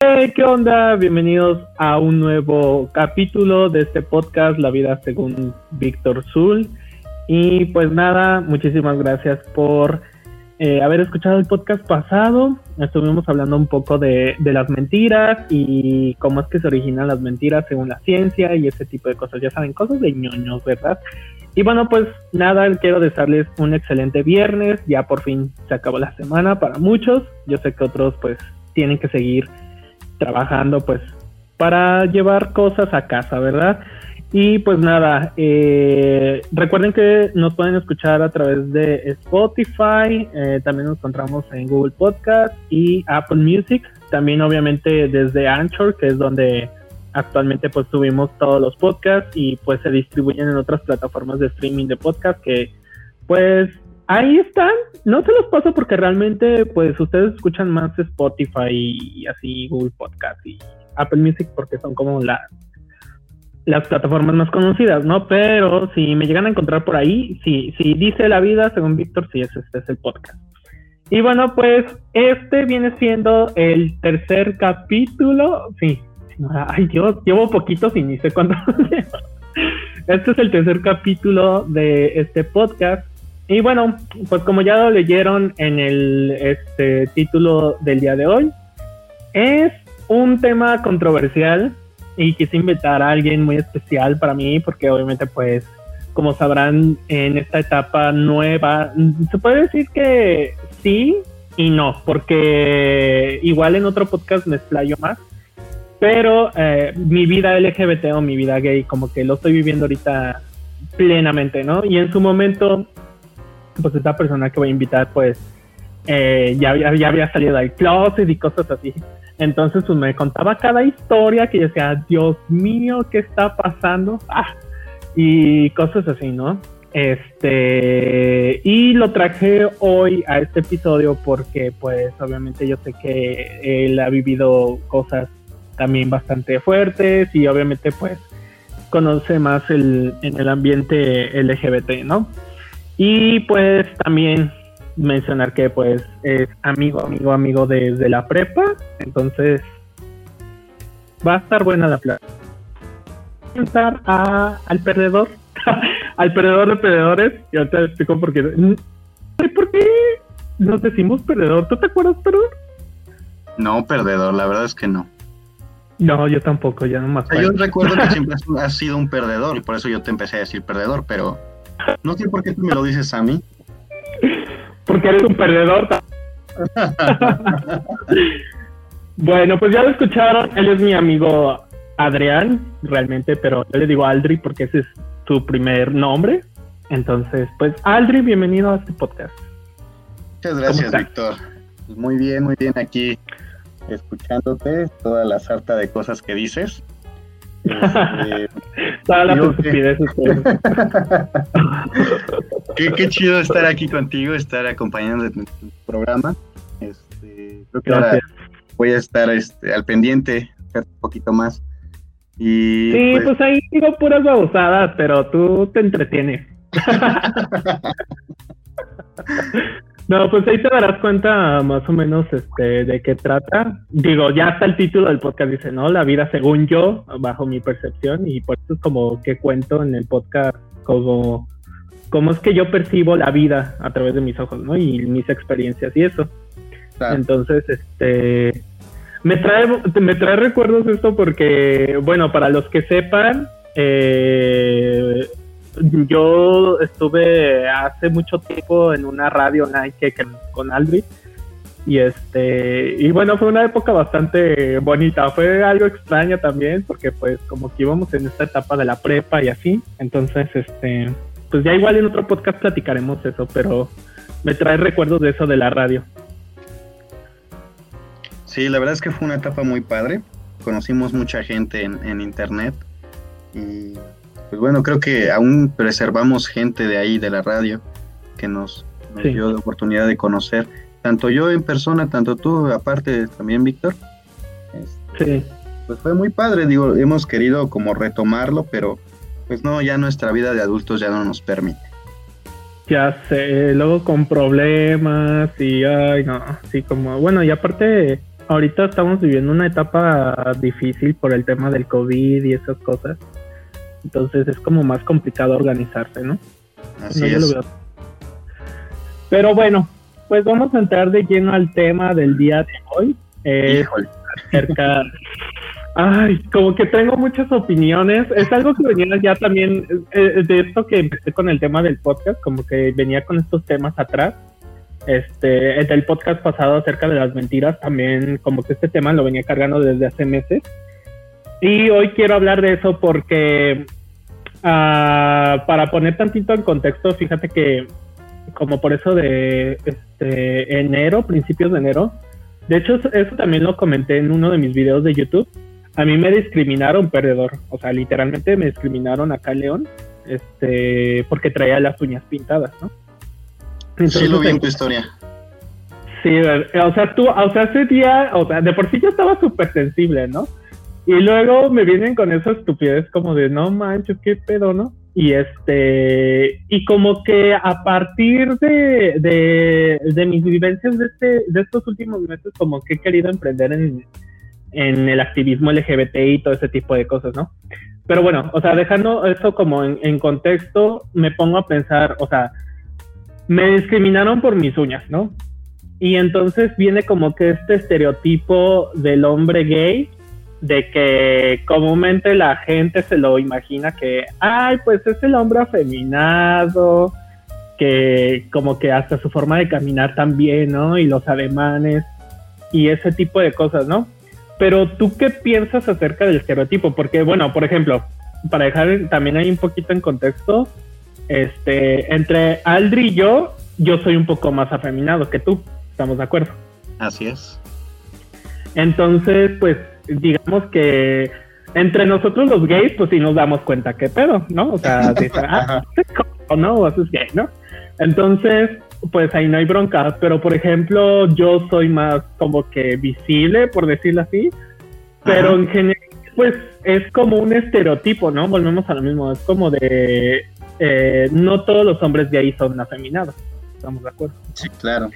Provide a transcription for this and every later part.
Hey, ¿qué onda? Bienvenidos a un nuevo capítulo de este podcast, La vida según Víctor Zul. Y pues nada, muchísimas gracias por eh, haber escuchado el podcast pasado. Estuvimos hablando un poco de, de, las mentiras y cómo es que se originan las mentiras según la ciencia y ese tipo de cosas. Ya saben, cosas de ñoños, ¿verdad? Y bueno, pues nada, quiero desearles un excelente viernes. Ya por fin se acabó la semana para muchos. Yo sé que otros pues tienen que seguir trabajando pues para llevar cosas a casa, ¿verdad? Y pues nada, eh, recuerden que nos pueden escuchar a través de Spotify, eh, también nos encontramos en Google Podcast y Apple Music, también obviamente desde Anchor, que es donde actualmente pues subimos todos los podcasts y pues se distribuyen en otras plataformas de streaming de podcast que pues ahí están, no se los paso porque realmente pues ustedes escuchan más Spotify y así Google Podcast y Apple Music porque son como las las plataformas más conocidas, ¿no? Pero si me llegan a encontrar por ahí, sí dice la vida, según Víctor, sí, este es el podcast. Y bueno, pues este viene siendo el tercer capítulo, sí, ay Dios, llevo poquito sin ni sé cuándo. este es el tercer capítulo de este podcast. Y bueno, pues como ya lo leyeron en el este, título del día de hoy, es un tema controversial y quise invitar a alguien muy especial para mí porque obviamente pues como sabrán en esta etapa nueva se puede decir que sí y no porque igual en otro podcast me explayo más pero eh, mi vida LGBT o mi vida gay como que lo estoy viviendo ahorita plenamente no y en su momento pues esta persona que voy a invitar pues eh, ya, ya había salido del closet y cosas así entonces pues, me contaba cada historia que yo decía, Dios mío, ¿qué está pasando? Ah, y cosas así, ¿no? Este, y lo traje hoy a este episodio porque pues obviamente yo sé que él ha vivido cosas también bastante fuertes y obviamente pues conoce más el, en el ambiente LGBT, ¿no? Y pues también mencionar que pues es amigo, amigo, amigo desde la prepa, entonces va a estar buena la plata. Pensar a, al perdedor, al perdedor de perdedores, y ahorita te explico por qué. ¿Por qué nos decimos perdedor? ¿Tú te acuerdas, perdedor? No, perdedor, la verdad es que no. No, yo tampoco, ya no más. Yo recuerdo que siempre has sido un perdedor y por eso yo te empecé a decir perdedor, pero no sé por qué tú me lo dices a mí porque eres un perdedor. bueno, pues ya lo escucharon. Él es mi amigo Adrián, realmente, pero yo le digo Aldri porque ese es su primer nombre. Entonces, pues Aldri, bienvenido a este podcast. Muchas gracias, Víctor. Muy bien, muy bien aquí escuchándote, toda la sarta de cosas que dices. Este, qué, qué chido estar aquí contigo, estar acompañando en tu programa. Este, creo que ahora voy a estar este, al pendiente un poquito más. Y, sí, pues, pues ahí digo puras babosadas, pero tú te entretienes. No, pues ahí te darás cuenta más o menos este, de qué trata. Digo, ya está el título del podcast, dice, ¿no? La vida según yo, bajo mi percepción, y por eso es como que cuento en el podcast como, como es que yo percibo la vida a través de mis ojos, ¿no? Y mis experiencias y eso. Entonces, este, me trae, me trae recuerdos esto porque, bueno, para los que sepan, eh, yo estuve hace mucho tiempo en una radio Nike con Aldrich y este y bueno fue una época bastante bonita. Fue algo extraña también porque pues como que íbamos en esta etapa de la prepa y así. Entonces este pues ya igual en otro podcast platicaremos eso pero me trae recuerdos de eso de la radio. Sí la verdad es que fue una etapa muy padre. Conocimos mucha gente en, en internet y pues bueno, creo que aún preservamos gente de ahí, de la radio, que nos, dio la oportunidad de conocer, tanto yo en persona, tanto tú, aparte también Víctor. Este, sí. Pues fue muy padre, digo, hemos querido como retomarlo, pero pues no, ya nuestra vida de adultos ya no nos permite. Ya sé, luego con problemas y, ay, no, así como, bueno, y aparte ahorita estamos viviendo una etapa difícil por el tema del COVID y esas cosas. Entonces es como más complicado organizarse, ¿no? Así es. Pero bueno, pues vamos a entrar de lleno al tema del día de hoy. Eh, acerca. Ay, como que tengo muchas opiniones. Es algo que venía ya también eh, de esto que empecé con el tema del podcast, como que venía con estos temas atrás. Este, el podcast pasado acerca de las mentiras, también como que este tema lo venía cargando desde hace meses. Y hoy quiero hablar de eso porque, ah, para poner tantito en contexto, fíjate que como por eso de este, enero, principios de enero, de hecho eso también lo comenté en uno de mis videos de YouTube, a mí me discriminaron perdedor, o sea, literalmente me discriminaron acá en León, este, porque traía las uñas pintadas, ¿no? sí lo vi en tu historia. Sí, o sea, tú, o sea, ese día, o sea, de por sí yo estaba súper sensible, ¿no? Y luego me vienen con esa estupidez como de, no manches, qué pedo, ¿no? Y este, y como que a partir de, de, de mis vivencias de, este, de estos últimos meses, como que he querido emprender en, en el activismo LGBT y todo ese tipo de cosas, ¿no? Pero bueno, o sea, dejando eso como en, contexto, me pongo a pensar, o sea, me discriminaron por mis uñas, ¿no? Y entonces viene como que este estereotipo del hombre gay de que comúnmente la gente se lo imagina que, ay, pues es el hombre afeminado, que como que hasta su forma de caminar también, ¿no? Y los ademanes y ese tipo de cosas, ¿no? Pero tú qué piensas acerca del estereotipo? Porque, bueno, por ejemplo, para dejar también ahí un poquito en contexto, este, entre Aldri y yo, yo soy un poco más afeminado que tú, ¿estamos de acuerdo? Así es. Entonces, pues digamos que entre nosotros los gays, pues sí nos damos cuenta que pedo, ¿no? O sea, ah, o no, o es gay, ¿no? Entonces, pues ahí no hay bronca, pero por ejemplo, yo soy más como que visible, por decirlo así, pero en general, pues es como un estereotipo, ¿no? Volvemos a lo mismo, es como de, eh, no todos los hombres de ahí son afeminados, ¿estamos de acuerdo? Sí, claro.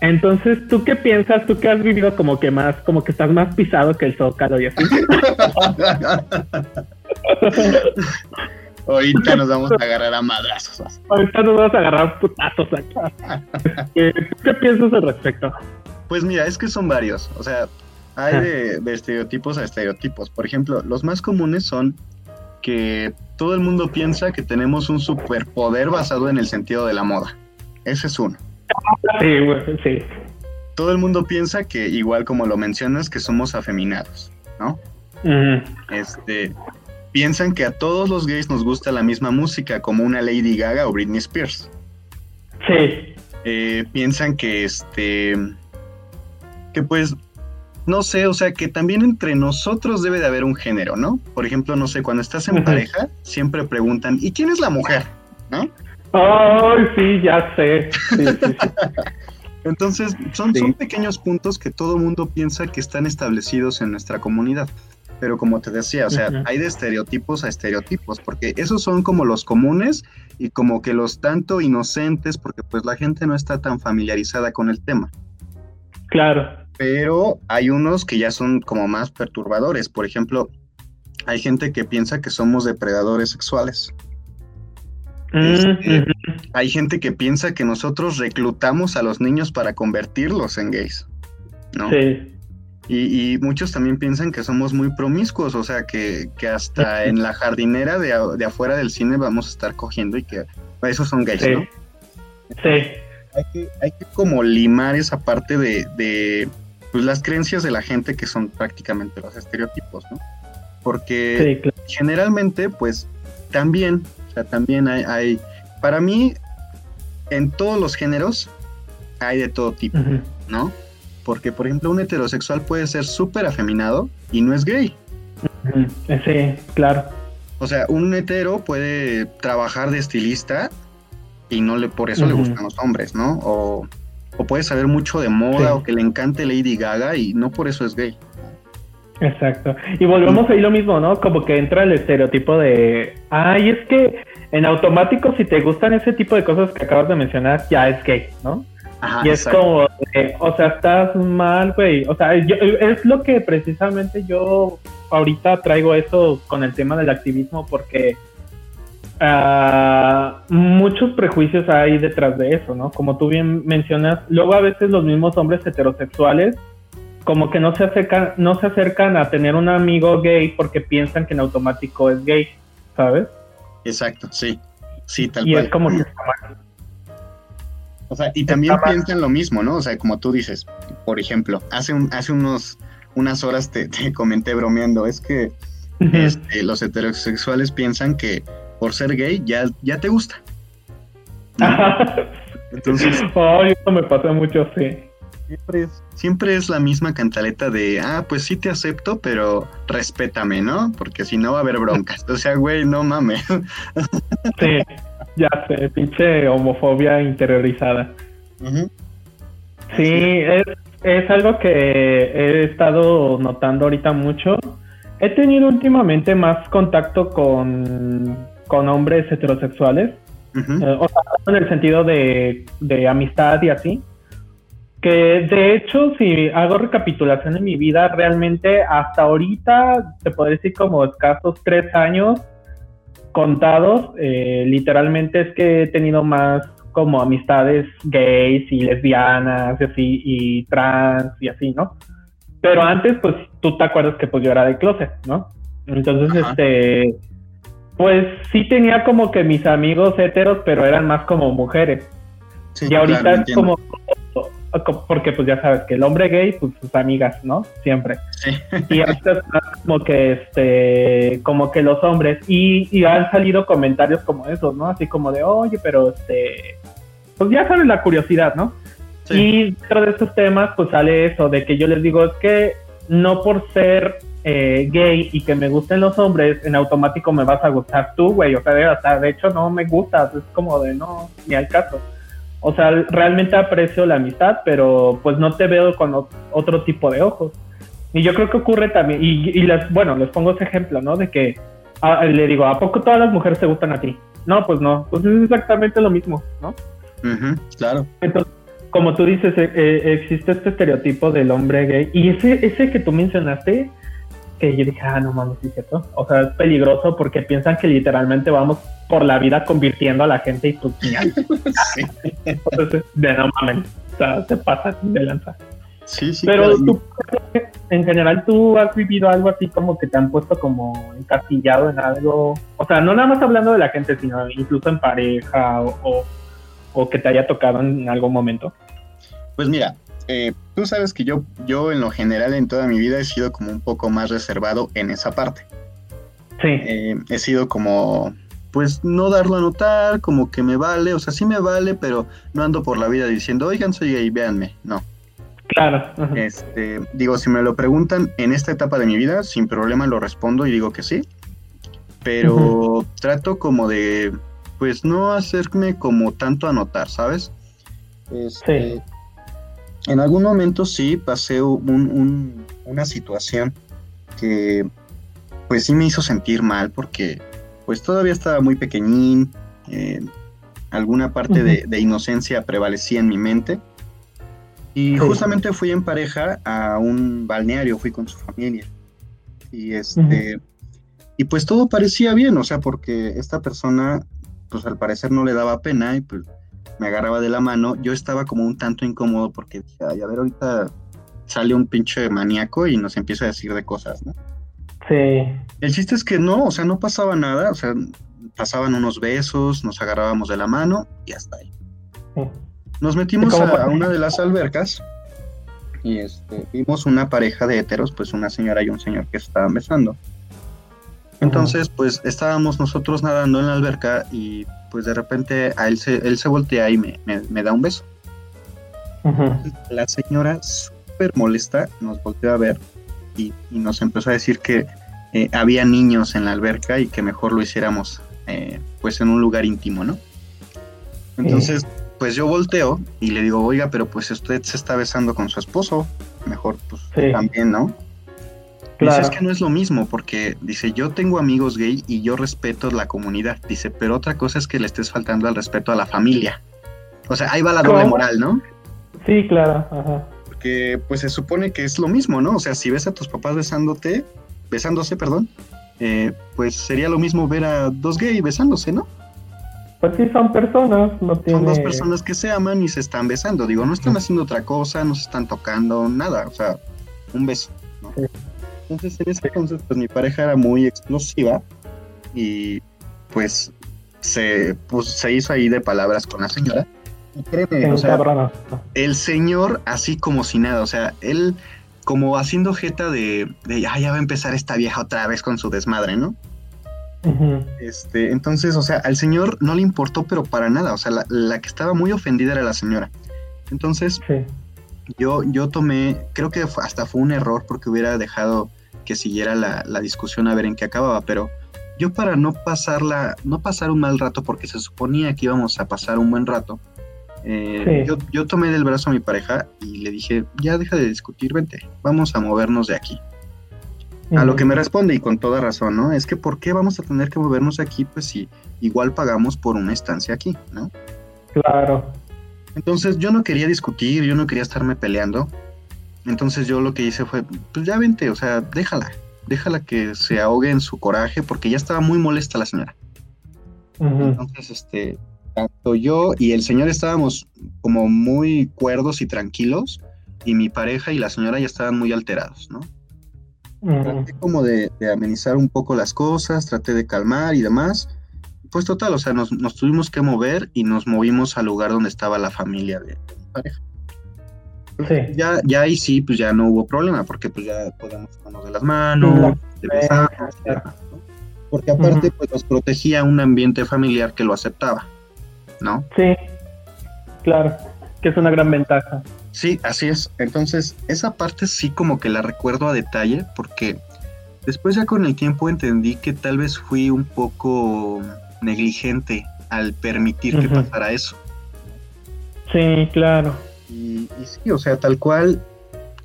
Entonces, ¿tú qué piensas? ¿Tú que has vivido como que más, como que estás más pisado que el zócalo y así? Ahorita nos vamos a agarrar a madrazos. Ahorita nos vamos a agarrar putazos acá. ¿Qué, ¿Qué piensas al respecto? Pues mira, es que son varios. O sea, hay de, de, estereotipos a estereotipos. Por ejemplo, los más comunes son que todo el mundo piensa que tenemos un superpoder basado en el sentido de la moda. Ese es uno. Sí, sí. Todo el mundo piensa que, igual como lo mencionas, que somos afeminados, ¿no? Este, piensan que a todos los gays nos gusta la misma música, como una Lady Gaga o Britney Spears. Sí. Eh, piensan que, este, que pues, no sé, o sea, que también entre nosotros debe de haber un género, ¿no? Por ejemplo, no sé, cuando estás en pareja, siempre preguntan, ¿y quién es la mujer? ¿No? Ay, sí, ya sé. Entonces, son, son pequeños puntos que todo mundo piensa que están establecidos en nuestra comunidad. Pero como te decía, o sea, hay de estereotipos a estereotipos, porque esos son como los comunes y como que los tanto inocentes, porque pues la gente no está tan familiarizada con el tema. Claro. Pero hay unos que ya son como más perturbadores. Por ejemplo, hay gente que piensa que somos depredadores sexuales. Este, hay gente que piensa que nosotros reclutamos a los niños para convertirlos en gays, ¿no? Sí. Y, muchos también piensan que somos muy promiscuos, o sea, que, hasta en la jardinera de, afuera del cine vamos a estar cogiendo y que esos son gays, ¿no? Sí. Hay que, hay que como limar esa parte de, pues, las creencias de la gente que son prácticamente los estereotipos, ¿no? Porque generalmente, pues, también también hay, para mí, en todos los géneros hay de todo tipo, ¿no? Porque, por ejemplo, un heterosexual puede ser súper afeminado y no es gay. Sí, claro. O sea, un hetero puede trabajar de estilista y no le por eso le gustan los hombres, ¿no? O, puede saber mucho de moda o que le encante Lady Gaga y no por eso es gay. Exacto. Y volvemos ahí lo mismo, ¿no? Como que entra el estereotipo de, ay, es que en automático si te gustan ese tipo de cosas que acabas de mencionar, ya es gay, ¿no? y es como, o sea, estás mal, güey. O sea, es lo que precisamente yo ahorita traigo eso con el tema del activismo porque uh, muchos prejuicios hay detrás de eso, ¿no? Como tú bien mencionas, luego a veces los mismos hombres heterosexuales como que no se acercan, no se acercan a tener un amigo gay porque piensan que en automático es gay, ¿sabes? Exacto, sí. Sí, tal y es como que o sea, y también piensan lo mismo, ¿no? O sea, como tú dices, por ejemplo, hace, un, hace unos, unas horas te, comenté bromeando, es que este, los heterosexuales piensan que por ser gay ya, ya te gusta. Entonces... Oh, eso me pasa mucho, sí. Siempre es, siempre es la misma cantaleta de, ah, pues sí te acepto, pero respétame, ¿no? Porque si no va a haber broncas. O sea, güey, no mames. Sí, ya sé, pinche homofobia interiorizada. Sí, es, es algo que he estado notando ahorita mucho. He tenido últimamente más contacto con, con hombres heterosexuales, eh, o sea, en el sentido de, de amistad y así. Que de hecho, si hago recapitulación en mi vida, realmente hasta ahorita, te puedo decir como escasos tres años, contados, eh, literalmente es que he tenido más como amistades gays y lesbianas y así, y trans y así, ¿no? Pero antes, pues tú te acuerdas que pues yo era de closet, ¿no? Entonces, este, pues sí tenía como que mis amigos heteros, pero eran más como mujeres. y ahorita es como porque pues ya sabes que el hombre gay, pues sus amigas, ¿no? Siempre. Y ahorita como que este, como que los hombres, y, y, han salido comentarios como esos, ¿no? Así como de, oye, pero este, pues ya sabes la curiosidad, ¿no? Y dentro de estos temas, pues sale eso, de que yo les digo, es que no por ser eh, gay y que me gusten los hombres, en automático me vas a gustar tú, güey. O sea, de, sea, de hecho no me gustas, es como de no, ni al caso. O sea, realmente aprecio la amistad, pero pues no te veo con otro tipo de ojos. Y yo creo que ocurre también, y, y bueno, les pongo ese ejemplo, ¿no? De que ah, le digo, ¿a poco todas las mujeres te gustan a ti? No, pues no, pues es exactamente lo mismo, ¿no? claro. Entonces, como tú dices, eh, eh, existe este estereotipo del hombre gay, y ese, ese que tú mencionaste, que yo dije, ah, no mames, cierto. O sea, es peligroso porque piensan que literalmente vamos por la vida convirtiendo a la gente y pues, sí. Entonces, de no mames, o sea, te pasa de lanza. Sí, sí. Pero tú, en general, tú has vivido algo así como que te han puesto como encasillado en algo. O sea, no nada más hablando de la gente, sino incluso en pareja o, o que te haya tocado en algún momento. Pues mira, eh, tú sabes que yo, yo en lo general en toda mi vida he sido como un poco más reservado en esa parte. Sí. Eh, he sido como, pues no darlo a notar, como que me vale, o sea, sí me vale, pero no ando por la vida diciendo, oigan, soy gay, véanme, no. Claro. Este, digo, si me lo preguntan en esta etapa de mi vida, sin problema lo respondo y digo que sí. Pero trato como de, pues no hacerme como tanto a notar, ¿sabes? Este, sí en algún momento sí pasé una situación que pues sí me hizo sentir mal porque pues todavía estaba muy pequeñín, eh, alguna parte de, inocencia prevalecía en mi mente. Y justamente fui en pareja a un balneario, fui con su familia. Y este y pues todo parecía bien, o sea, porque esta persona pues al parecer no le daba pena y pues me agarraba de la mano, yo estaba como un tanto incómodo porque dije, ay, a ver, ahorita sale un pinche maníaco y nos empieza a decir de cosas, ¿no? Sí. El chiste es que no, o sea, no pasaba nada, o sea, pasaban unos besos, nos agarrábamos de la mano y hasta ahí. Nos metimos a, una de las albercas y este, vimos una pareja de heteros, pues una señora y un señor que estaban besando. Entonces, pues estábamos nosotros nadando en la alberca y pues de repente a él se, él se voltea y me, da un beso. La señora, súper molesta, nos volteó a ver y, nos empezó a decir que eh, había niños en la alberca y que mejor lo hiciéramos eh, pues en un lugar íntimo, ¿no? Entonces, pues yo volteo y le digo, oiga, pero pues usted se está besando con su esposo, mejor pues también, ¿no? Dice, es que no es lo mismo, porque dice, yo tengo amigos gay y yo respeto la comunidad. Dice, pero otra cosa es que le estés faltando al respeto a la familia. O sea, ahí va la doble moral, ¿no? Sí, claro, ajá. Porque pues se supone que es lo mismo, ¿no? O sea, si ves a tus papás besándote, besándose, perdón, eh, pues sería lo mismo ver a dos gays besándose, ¿no? Pues sí, son personas, no tiene... Son dos personas que se aman y se están besando. Digo, no están haciendo otra cosa, no se están tocando, nada. O sea, un beso. ¿no? Entonces, en ese entonces, pues mi pareja era muy explosiva y pues se, pues, se hizo ahí de palabras con la señora. Y créeme, o sea, el señor así como si nada, o sea, él como haciendo jeta de, de ya va a empezar esta vieja otra vez con su desmadre, ¿no? Este, entonces, o sea, al señor no le importó, pero para nada. O sea, la, que estaba muy ofendida era la señora. Entonces, yo, yo tomé, creo que hasta fue un error porque hubiera dejado que siguiera la, discusión a ver en qué acababa, pero yo para no pasarla, no pasar un mal rato, porque se suponía que íbamos a pasar un buen rato, eh, yo, yo, tomé del brazo a mi pareja y le dije, ya deja de discutir, vente, vamos a movernos de aquí. A lo que me responde, y con toda razón, ¿no? Es que ¿por qué vamos a tener que movernos aquí? Pues si igual pagamos por una estancia aquí, ¿no? Claro. Entonces yo no quería discutir, yo no quería estarme peleando. Entonces yo lo que hice fue, pues ya vente, o sea, déjala, déjala que se ahogue en su coraje, porque ya estaba muy molesta la señora. Entonces, este, tanto yo y el señor estábamos como muy cuerdos y tranquilos, y mi pareja y la señora ya estaban muy alterados, ¿no? Traté como de, amenizar un poco las cosas, traté de calmar y demás. Pues total, o sea, nos, tuvimos que mover y nos movimos al lugar donde estaba la familia de, mi pareja. Sí. Ya, ya ahí sí, pues ya no hubo problema, porque pues ya podíamos tomarnos de las manos, de Porque aparte, pues nos protegía un ambiente familiar que lo aceptaba, ¿no? Sí, claro, que es una gran ventaja. Sí, así es. Entonces, esa parte sí como que la recuerdo a detalle porque después ya con el tiempo entendí que tal vez fui un poco negligente al permitir que pasara eso. Sí, claro. Y, sí, o sea, tal cual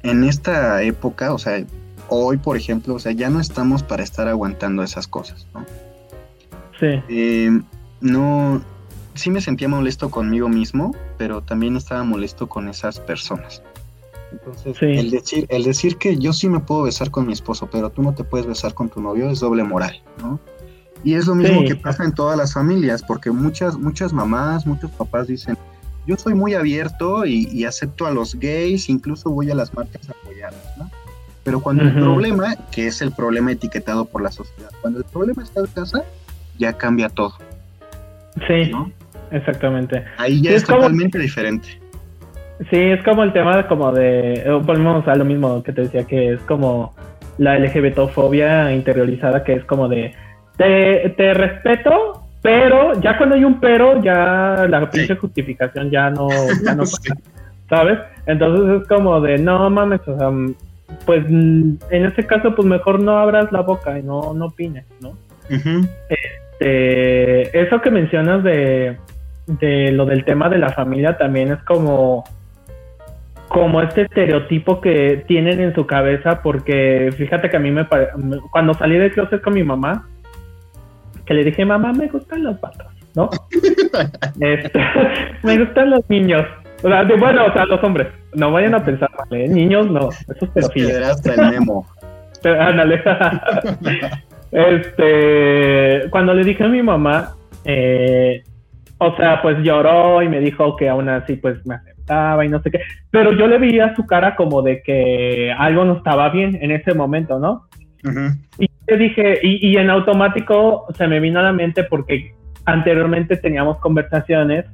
en esta época, o sea, hoy por ejemplo, o sea, ya no estamos para estar aguantando esas cosas, ¿no? Sí. Eh, no, sí me sentía molesto conmigo mismo, pero también estaba molesto con esas personas. Entonces, el, decir, el decir que yo sí me puedo besar con mi esposo, pero tú no te puedes besar con tu novio es doble moral, ¿no? Y es lo mismo que pasa en todas las familias, porque muchas, muchas mamás, muchos papás dicen, yo soy muy abierto y, acepto a los gays, incluso voy a las marcas a apoyarlos, ¿no? Pero cuando el problema, que es el problema etiquetado por la sociedad, cuando el problema está en casa, ya cambia todo. Sí. Exactamente. Ahí ya es, totalmente diferente. Sí, es como el tema de como de, volvemos a lo mismo que te decía, que es como la LGBTofobia interiorizada, que es como de, te, respeto, pero ya cuando hay un pero, ya la pinche justificación ya no, ya no ¿sabes? Entonces es como de, no mames, o sea, pues en este caso, pues mejor no abras la boca y no, no opines, ¿no? este, eso que mencionas de, de lo del tema de la familia también es como como este estereotipo que tienen en su cabeza porque fíjate que a mí me cuando salí de closet con mi mamá que le dije mamá me gustan los patos no este, me gustan los niños o sea, bueno o sea los hombres no vayan a pensar ¿eh? niños no eso es pedofilia el memo ándale este cuando le dije a mi mamá eh, o sea, pues lloró y me dijo que aún así pues me aceptaba y no sé qué. Pero yo le veía su cara como de que algo no estaba bien en ese momento, ¿no? Y yo dije, y, en automático se me vino a la mente porque anteriormente teníamos conversaciones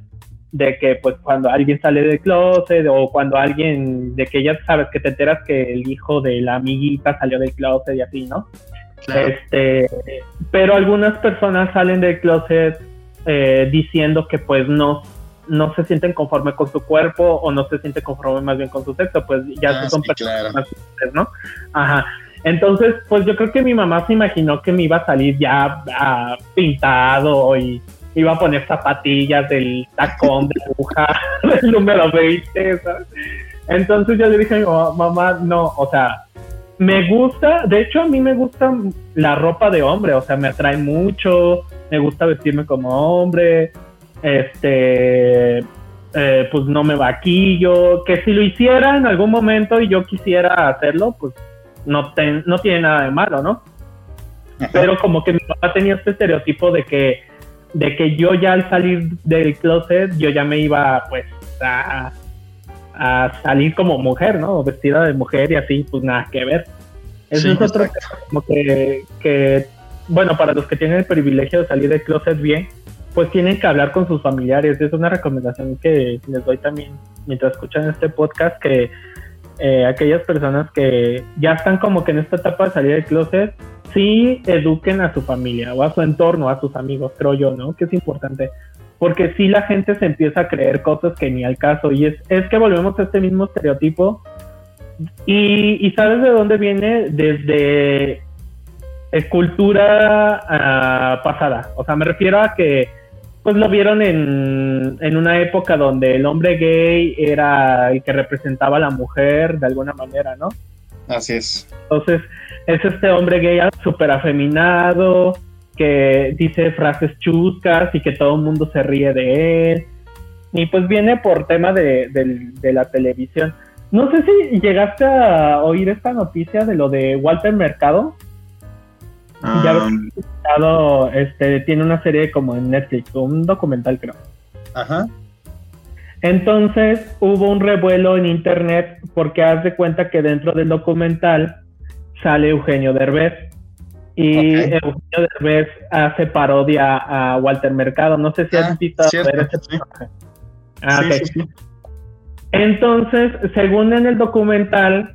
de que pues cuando alguien sale del closet o cuando alguien, de que ya sabes que te enteras que el hijo de la amiguita salió del closet y así, ¿no? Este, pero algunas personas salen del closet eh, diciendo que pues no, no se sienten conforme con su cuerpo o no se sienten conforme más bien con su sexo, pues ya ah, son personas ¿no? Ajá. Entonces, pues yo creo que mi mamá se imaginó que me iba a salir ya ah, pintado y iba a poner zapatillas del tacón de aguja del número 20, ¿sabes? Entonces yo le dije a mi mamá, mamá, no, o sea, me gusta, de hecho a mí me gusta la ropa de hombre, o sea, me atrae mucho, me gusta vestirme como hombre, este, eh, pues no me vaquillo, que si lo hiciera en algún momento y yo quisiera hacerlo, pues no, no tiene nada de malo, ¿no? Pero como que mi papá tenía este estereotipo de que, de que yo ya al salir del closet, yo ya me iba pues a, a salir como mujer, ¿no? Vestida de mujer y así, pues nada que ver. Eso es otro como que, que, bueno, para los que tienen el privilegio de salir del closet bien, pues tienen que hablar con sus familiares. Es una recomendación que les doy también mientras escuchan este podcast, que eh, aquellas personas que ya están como que en esta etapa de salir del closet, sí eduquen a su familia o a su entorno, a sus amigos, creo yo, ¿no? Que es importante. Porque si la gente se empieza a creer cosas que ni al caso. Y es, es que volvemos a este mismo estereotipo. Y, ¿sabes de dónde viene? Desde cultura ah, pasada. O sea, me refiero a que pues lo vieron en, en, una época donde el hombre gay era el que representaba a la mujer de alguna manera, ¿no? Así es. Entonces, es este hombre gay súper afeminado, que dice frases chuscas y que todo el mundo se ríe de él. Y pues viene por tema de, la televisión. No sé si llegaste a oír esta noticia de lo de Walter Mercado. Ya um, este, tiene una serie como en Netflix, un documental creo. Ajá. Entonces hubo un revuelo en internet porque haz de cuenta que dentro del documental sale Eugenio Derbez. Y Eugenio Derbez hace parodia a Walter Mercado. No sé si has ah, visto ver personaje. Ah, Entonces, según en el documental,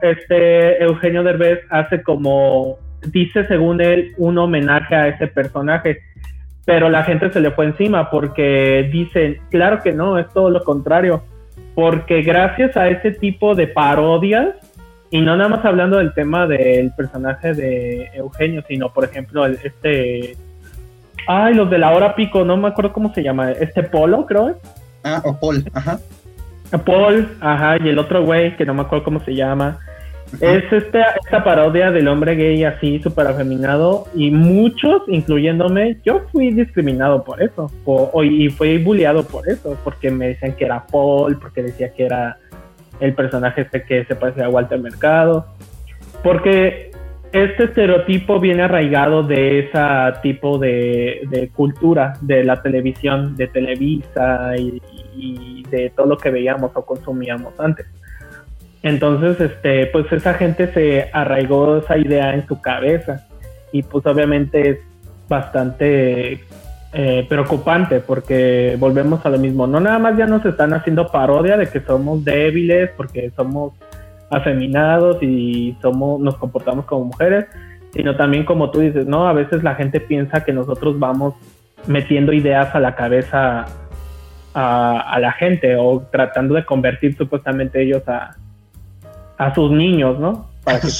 este Eugenio Derbez hace como, dice según él, un homenaje a ese personaje. Pero la gente se le fue encima porque dicen, claro que no, es todo lo contrario. Porque gracias a ese tipo de parodias, y no nada más hablando del tema del personaje de Eugenio, sino por ejemplo el, este... Ay, los de la hora pico, no me acuerdo cómo se llama. Este Polo, creo. Ah, o Paul, ajá. Paul, ajá, y el otro güey, que no me acuerdo cómo se llama. Es este, esta parodia del hombre gay así, súper afeminado, y muchos, incluyéndome, yo fui discriminado por eso, y fui bulleado por eso, porque me decían que era Paul, porque decía que era el personaje este que se parece a Walter Mercado, porque este estereotipo viene arraigado de ese tipo de, cultura, de la televisión, de Televisa y, de todo lo que veíamos o consumíamos antes. Entonces, este, pues esa gente se arraigó esa idea en su cabeza y pues obviamente es bastante eh, preocupante porque volvemos a lo mismo. No nada más ya nos están haciendo parodia de que somos débiles porque somos afeminados y somos nos comportamos como mujeres, sino también como tú dices, ¿no? A veces la gente piensa que nosotros vamos metiendo ideas a la cabeza a, la gente o tratando de convertir supuestamente ellos a, a sus niños, ¿no? Para que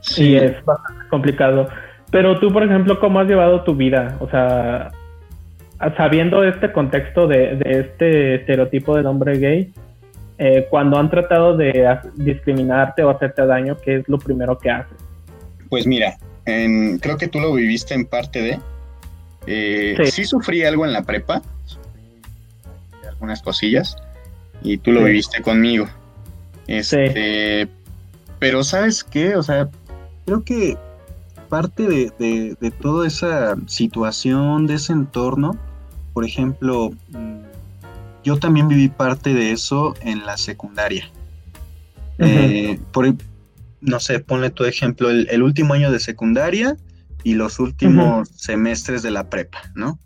sí. Y es bastante complicado. Pero tú, por ejemplo, ¿cómo has llevado tu vida? O sea, sabiendo este contexto de, este estereotipo del hombre gay, eh, cuando han tratado de discriminarte o hacerte daño, ¿qué es lo primero que haces? Pues mira, creo que tú lo viviste en parte de... Eh, sí. sufrí algo en la prepa, algunas cosillas, y tú lo viviste conmigo. Este, Pero ¿sabes qué? O sea, creo que parte de, toda esa situación, de ese entorno, por ejemplo, mm, yo también viví parte de eso en la secundaria. Eh, por, no sé, ponle tu ejemplo, el, último año de secundaria y los últimos semestres de la prepa, ¿no?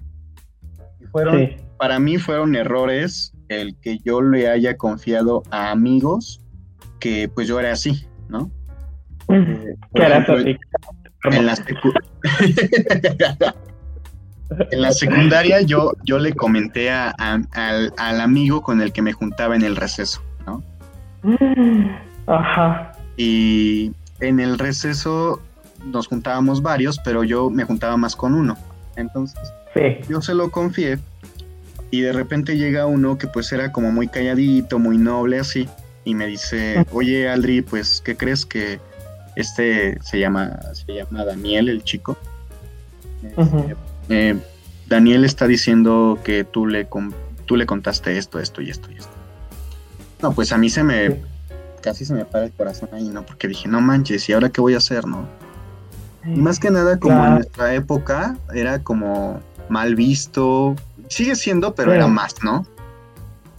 Y fueron, para mí fueron errores el que yo le haya confiado a amigos que pues yo era así, ¿no? Eh, en la, secundaria yo, yo le comenté a, al, amigo con el que me juntaba en el receso, ¿no? Ajá. Y en el receso nos juntábamos varios, pero yo me juntaba más con uno. Entonces, yo se lo confié y de repente llega uno que pues era como muy calladito, muy noble así, y me dice, oye Aldri, pues, ¿qué crees que este se llama, se llama Daniel, el chico. Este, eh, Daniel está diciendo que tú le, tú le contaste esto, esto y esto y esto. No, pues a mí se me, casi se me para el corazón ahí, ¿no? Porque dije, no manches, ¿y ahora qué voy a hacer, no? más que nada, como en nuestra época, era como mal visto, sigue siendo, pero era más, ¿no?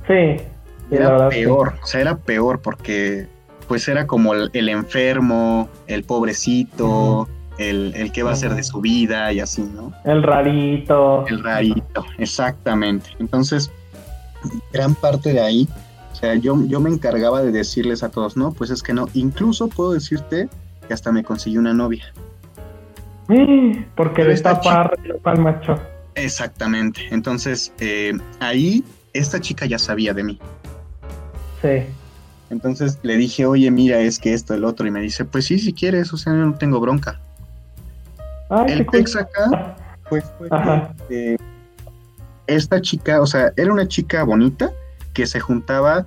Sí. Era peor, o sea, era peor porque pues era como el, enfermo, el pobrecito, el, el que va a ser de su vida y así, ¿no? El rarito. El rarito, exactamente. Entonces, gran parte de ahí, o sea, yo, yo me encargaba de decirles a todos, no, pues es que no, incluso puedo decirte que hasta me consiguió una novia. Porque de esta par al macho. Exactamente. Entonces, eh, ahí esta chica ya sabía de mí. Sí. Entonces le dije, oye, mira, es que esto, el otro, y me dice, pues sí, si quieres, o sea, yo no tengo bronca. el pex acá, pues fue que, esta chica, o sea, era una chica bonita que se juntaba,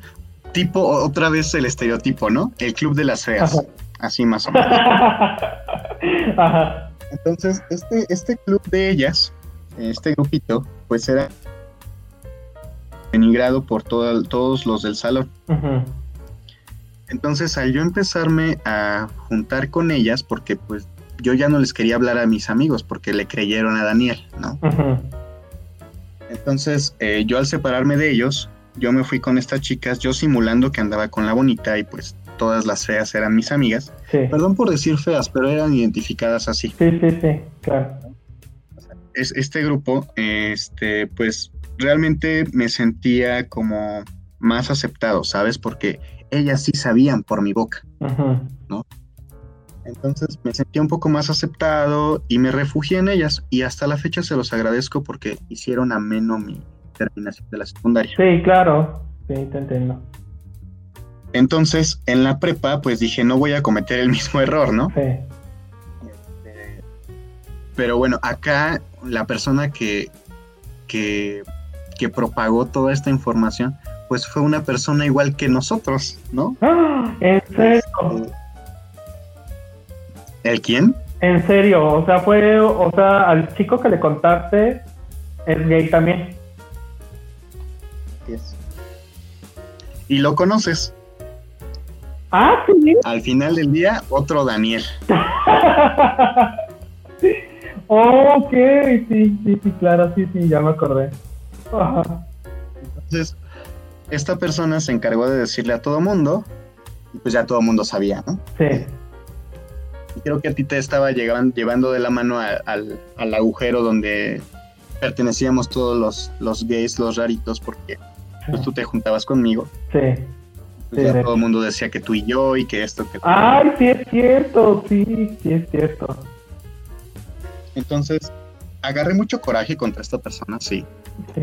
tipo, otra vez el estereotipo, ¿no? El club de las feas, así más o menos. Entonces, este, este club de ellas, este grupito, pues era denigrado por todos los del salón. Entonces, al yo empezarme a juntar con ellas, porque pues yo ya no les quería hablar a mis amigos porque le creyeron a Daniel, ¿no? Entonces, eh, yo al separarme de ellos, yo me fui con estas chicas, yo simulando que andaba con la bonita y pues todas las feas eran mis amigas. Perdón por decir feas, pero eran identificadas así. Sí, sí, sí, claro. Es, este grupo, este, pues realmente me sentía como más aceptado, ¿sabes? Porque ellas sí sabían por mi boca, ¿no? Entonces me sentía un poco más aceptado y me refugié en ellas y hasta la fecha se los agradezco porque hicieron ameno mi terminación de la secundaria. Sí, claro, sí, te entiendo. Entonces, en la prepa, pues dije, no voy a cometer el mismo error, ¿no? Sí. Pero bueno, acá la persona que, que, que propagó toda esta información pues fue una persona igual que nosotros, ¿no? ¡Ah! ¿En serio? ¿El quién? En serio, o sea, fue, o sea, al chico que le contaste es gay también. Y lo conoces. Ah, sí. Al final del día, otro Daniel. ok, sí, sí, sí, claro, sí, sí, ya me acordé. Entonces, esta persona se encargó de decirle a todo mundo, y pues ya todo mundo sabía, ¿no? Sí. Y creo que a ti te estaba llevando de la mano al, agujero donde pertenecíamos todos los, los gays, los raritos, porque pues, tú te juntabas conmigo. Sí. Pues ya todo el mundo decía que tú y yo y que esto, que Ay, sí es cierto, sí, sí es cierto. Entonces, agarré mucho coraje contra esta persona, sí. Sí.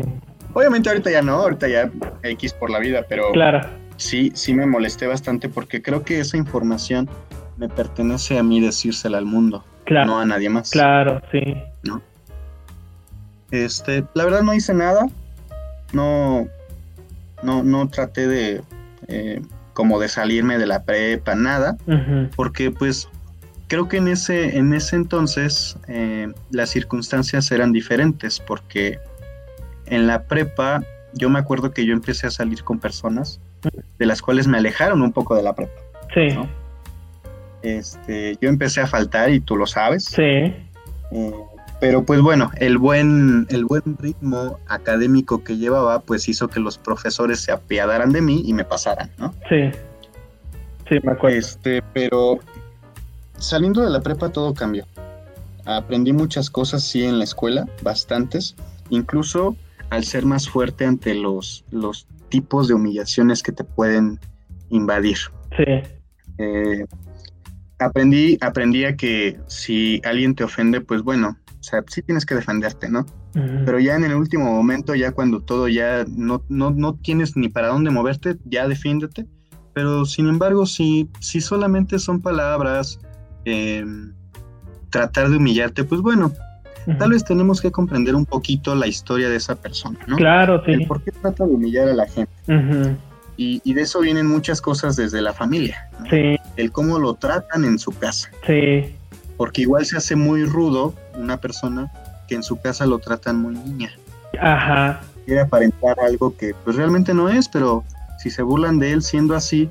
Obviamente ahorita ya no, ahorita ya X por la vida, pero claro. sí, sí me molesté bastante porque creo que esa información me pertenece a mí decírsela al mundo, no a nadie más. Claro, sí. ¿No? Este, la verdad no hice nada, no, no, no traté de eh, como de salirme de la prepa, nada, porque pues creo que en ese, en ese entonces eh, las circunstancias eran diferentes, porque en la prepa, yo me acuerdo que yo empecé a salir con personas de las cuales me alejaron un poco de la prepa. Sí. Este, yo empecé a faltar y tú lo sabes. Sí. Eh, pero pues bueno, el buen, el buen ritmo académico que llevaba, pues hizo que los profesores se apiadaran de mí y me pasaran, ¿no? Sí. Sí, me acuerdo. Este, pero saliendo de la prepa todo cambió. Aprendí muchas cosas, sí, en la escuela, bastantes. Incluso al ser más fuerte ante los, los tipos de humillaciones que te pueden invadir. Sí. Eh, aprendí, aprendí a que si alguien te ofende, pues bueno, o sea, sí tienes que defenderte, ¿no? Pero ya en el último momento, ya cuando todo ya no, no, no tienes ni para dónde moverte, ya defiéndete. Pero sin embargo, si, si solamente son palabras, eh, tratar de humillarte, pues bueno, Tal vez tenemos que comprender un poquito la historia de esa persona, ¿no? Claro, sí. El por qué trata de humillar a la gente. y, de eso vienen muchas cosas desde la familia. Sí. El cómo lo tratan en su casa. Sí. Porque igual se hace muy rudo una persona que en su casa lo tratan muy niña. Ajá. Quiere aparentar algo que pues realmente no es, pero si se burlan de él siendo así,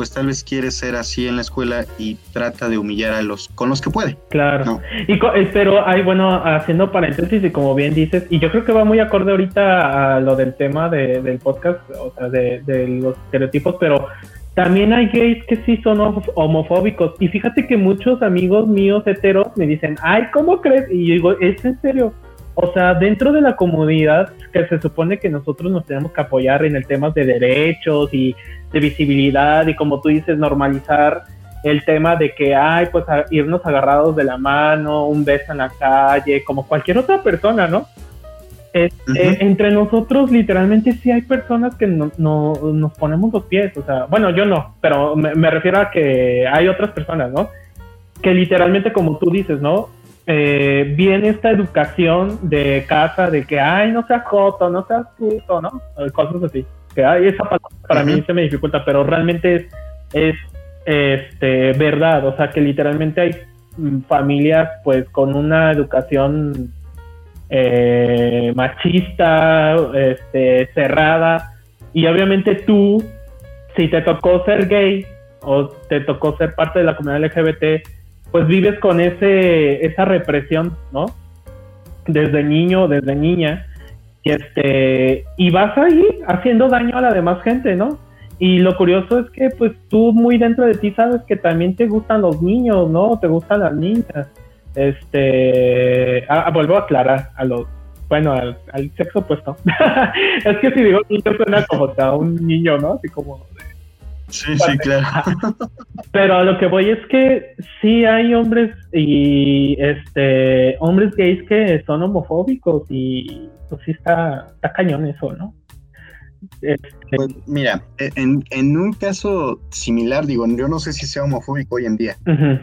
pues tal vez quiere ser así en la escuela y trata de humillar a los con los que puede. Claro. Y eh, pero hay bueno, haciendo paréntesis y como bien dices, y yo creo que va muy acorde ahorita a lo del tema de, del podcast, o sea, de, de los estereotipos, pero también hay gays que sí son homofóbicos. Y fíjate que muchos amigos míos heteros me dicen, ay, ¿cómo crees? Y yo digo, ¿es en serio? O sea, dentro de la comunidad que se supone que nosotros nos tenemos que apoyar en el tema de derechos y de visibilidad y como tú dices, normalizar el tema de que hay pues irnos agarrados de la mano, un beso en la calle, como cualquier otra persona, ¿no? Este, entre nosotros literalmente sí hay personas que no, nos ponemos los pies, o sea, bueno, yo no, pero me, refiero a que hay otras personas, ¿no? Que literalmente como tú dices, ¿no? Eh, viene esta educación de casa de que, ay, no seas joto, no seas puto, ¿no? Cosas así. Que hay esa palabra para mí se me dificulta, pero realmente es, es este, verdad, o sea, que literalmente hay mm, familias pues con una educación eh, machista, este, cerrada. Y obviamente tú, si te tocó ser gay o te tocó ser parte de la comunidad LGBT, pues vives con ese, esa represión, ¿no? Desde niño, desde niña. Y, este, y vas ahí haciendo daño a la demás gente, ¿no? Y lo curioso es que pues tú muy dentro de ti sabes que también te gustan los niños, ¿no? Te gustan las niñas. Este, ah, ah, vuelvo a aclarar a los, bueno, al, sexo opuesto. es que si digo niño suena como a un niño, ¿no? Así como Sí, sí, claro. Pero a lo que voy es que sí hay hombres y este hombres gays que son homofóbicos y pues sí está, está cañón eso, ¿no? Este, pues, mira, e, en, un caso similar, digo, yo no sé si sea homofóbico hoy en día,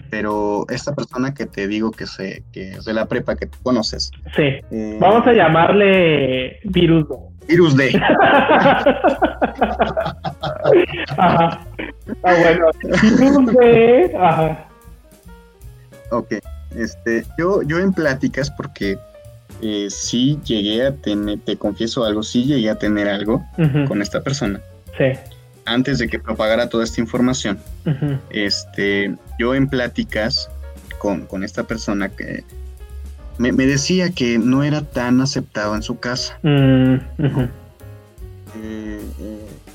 pero esta persona que te digo que, se, que es de la prepa que tú conoces. Sí. Eh, Vamos a llamarle Virus Virus D. Ajá. Ah, bueno. Virus D. Ajá. Ok. Este, yo, yo en pláticas, porque eh, sí llegué a tener, te confieso algo, sí llegué a tener algo con esta persona. Sí. Antes de que propagara toda esta información, este, yo en pláticas con, esta persona que me, decía que no era tan aceptado en su casa. Mm, eh, eh,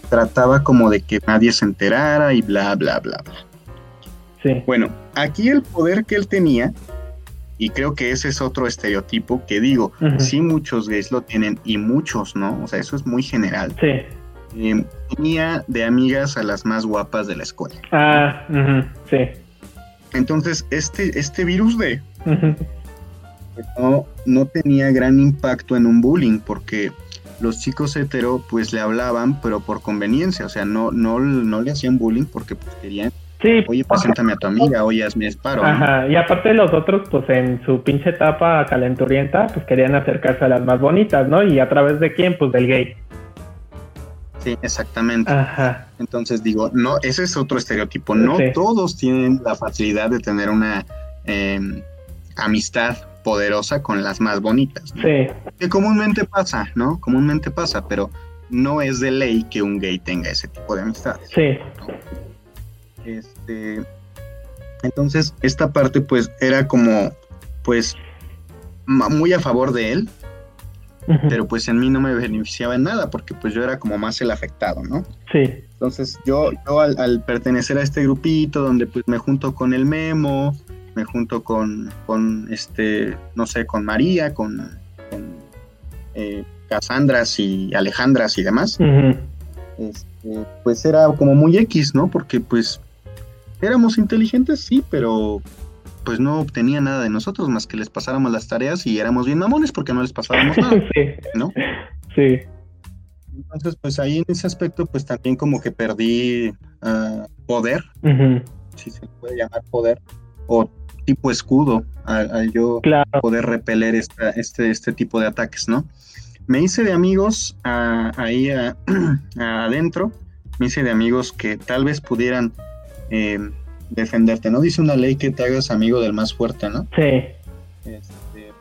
trataba como de que nadie se enterara y bla, bla, bla, bla. Sí. Bueno, aquí el poder que él tenía y creo que ese es otro estereotipo que digo, sí muchos gays lo tienen y muchos no, o sea, eso es muy general. Sí. Em, tenía de amigas a las más guapas de la escuela. Ah, sí. Entonces, este, este virus de no, no tenía gran impacto en un bullying porque los chicos hetero pues le hablaban pero por conveniencia, o sea, no, no, no le hacían bullying porque pues, querían Sí. Oye, preséntame a tu amiga, oye, hazme esparo. Ajá, y aparte los otros, pues en su pinche etapa calenturienta, pues querían acercarse a las más bonitas, ¿no? Y a través de quién, pues del gay. Sí, exactamente. Ajá. Entonces digo, no, ese es otro estereotipo. No todos tienen la facilidad de tener una em, amistad poderosa con las más bonitas. Sí. Que comúnmente pasa, ¿no? Comúnmente pasa, pero no es de ley que un gay tenga ese tipo de amistades. Sí. Este, entonces, esta parte pues era como, pues, muy a favor de él, pero pues en mí no me beneficiaba en nada porque pues yo era como más el afectado, ¿no? Sí. Entonces yo, yo al, pertenecer a este grupito donde pues me junto con el Memo, me junto con, con este, no sé, con María, con, con eh, Casandras y Alejandras y demás, este, pues era como muy X, ¿no? Porque pues éramos inteligentes, sí, pero pues no obtenía nada de nosotros más que les pasáramos las tareas y éramos bien mamones porque no les pasábamos nada, sí. ¿no? Sí. Entonces, pues ahí en ese aspecto, pues también como que perdí ah, poder, si se puede llamar poder, o tipo escudo, al, yo poder repeler esta, este, este tipo de ataques, ¿no? Me hice de amigos ah, ahí adentro, me hice de amigos que tal vez pudieran eh, defenderte, ¿no? Dice una ley que te hagas amigo del más fuerte, ¿no? Sí. Este,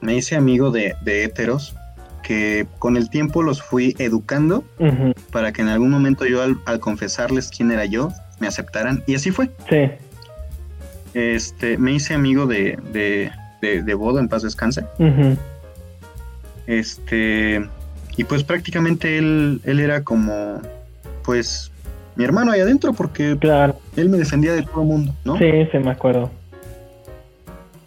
me hice amigo de, de héteros que con el tiempo los fui educando para que en algún momento yo al, al confesarles quién era yo, me aceptaran. Y así fue. Sí. Este, me hice amigo de, de, de, de Bodo, en paz descanse. Este, y pues prácticamente él, él era como, pues, mi hermano ahí adentro, porque Claro. él me defendía de todo el mundo, ¿no? Sí, sí, me acuerdo.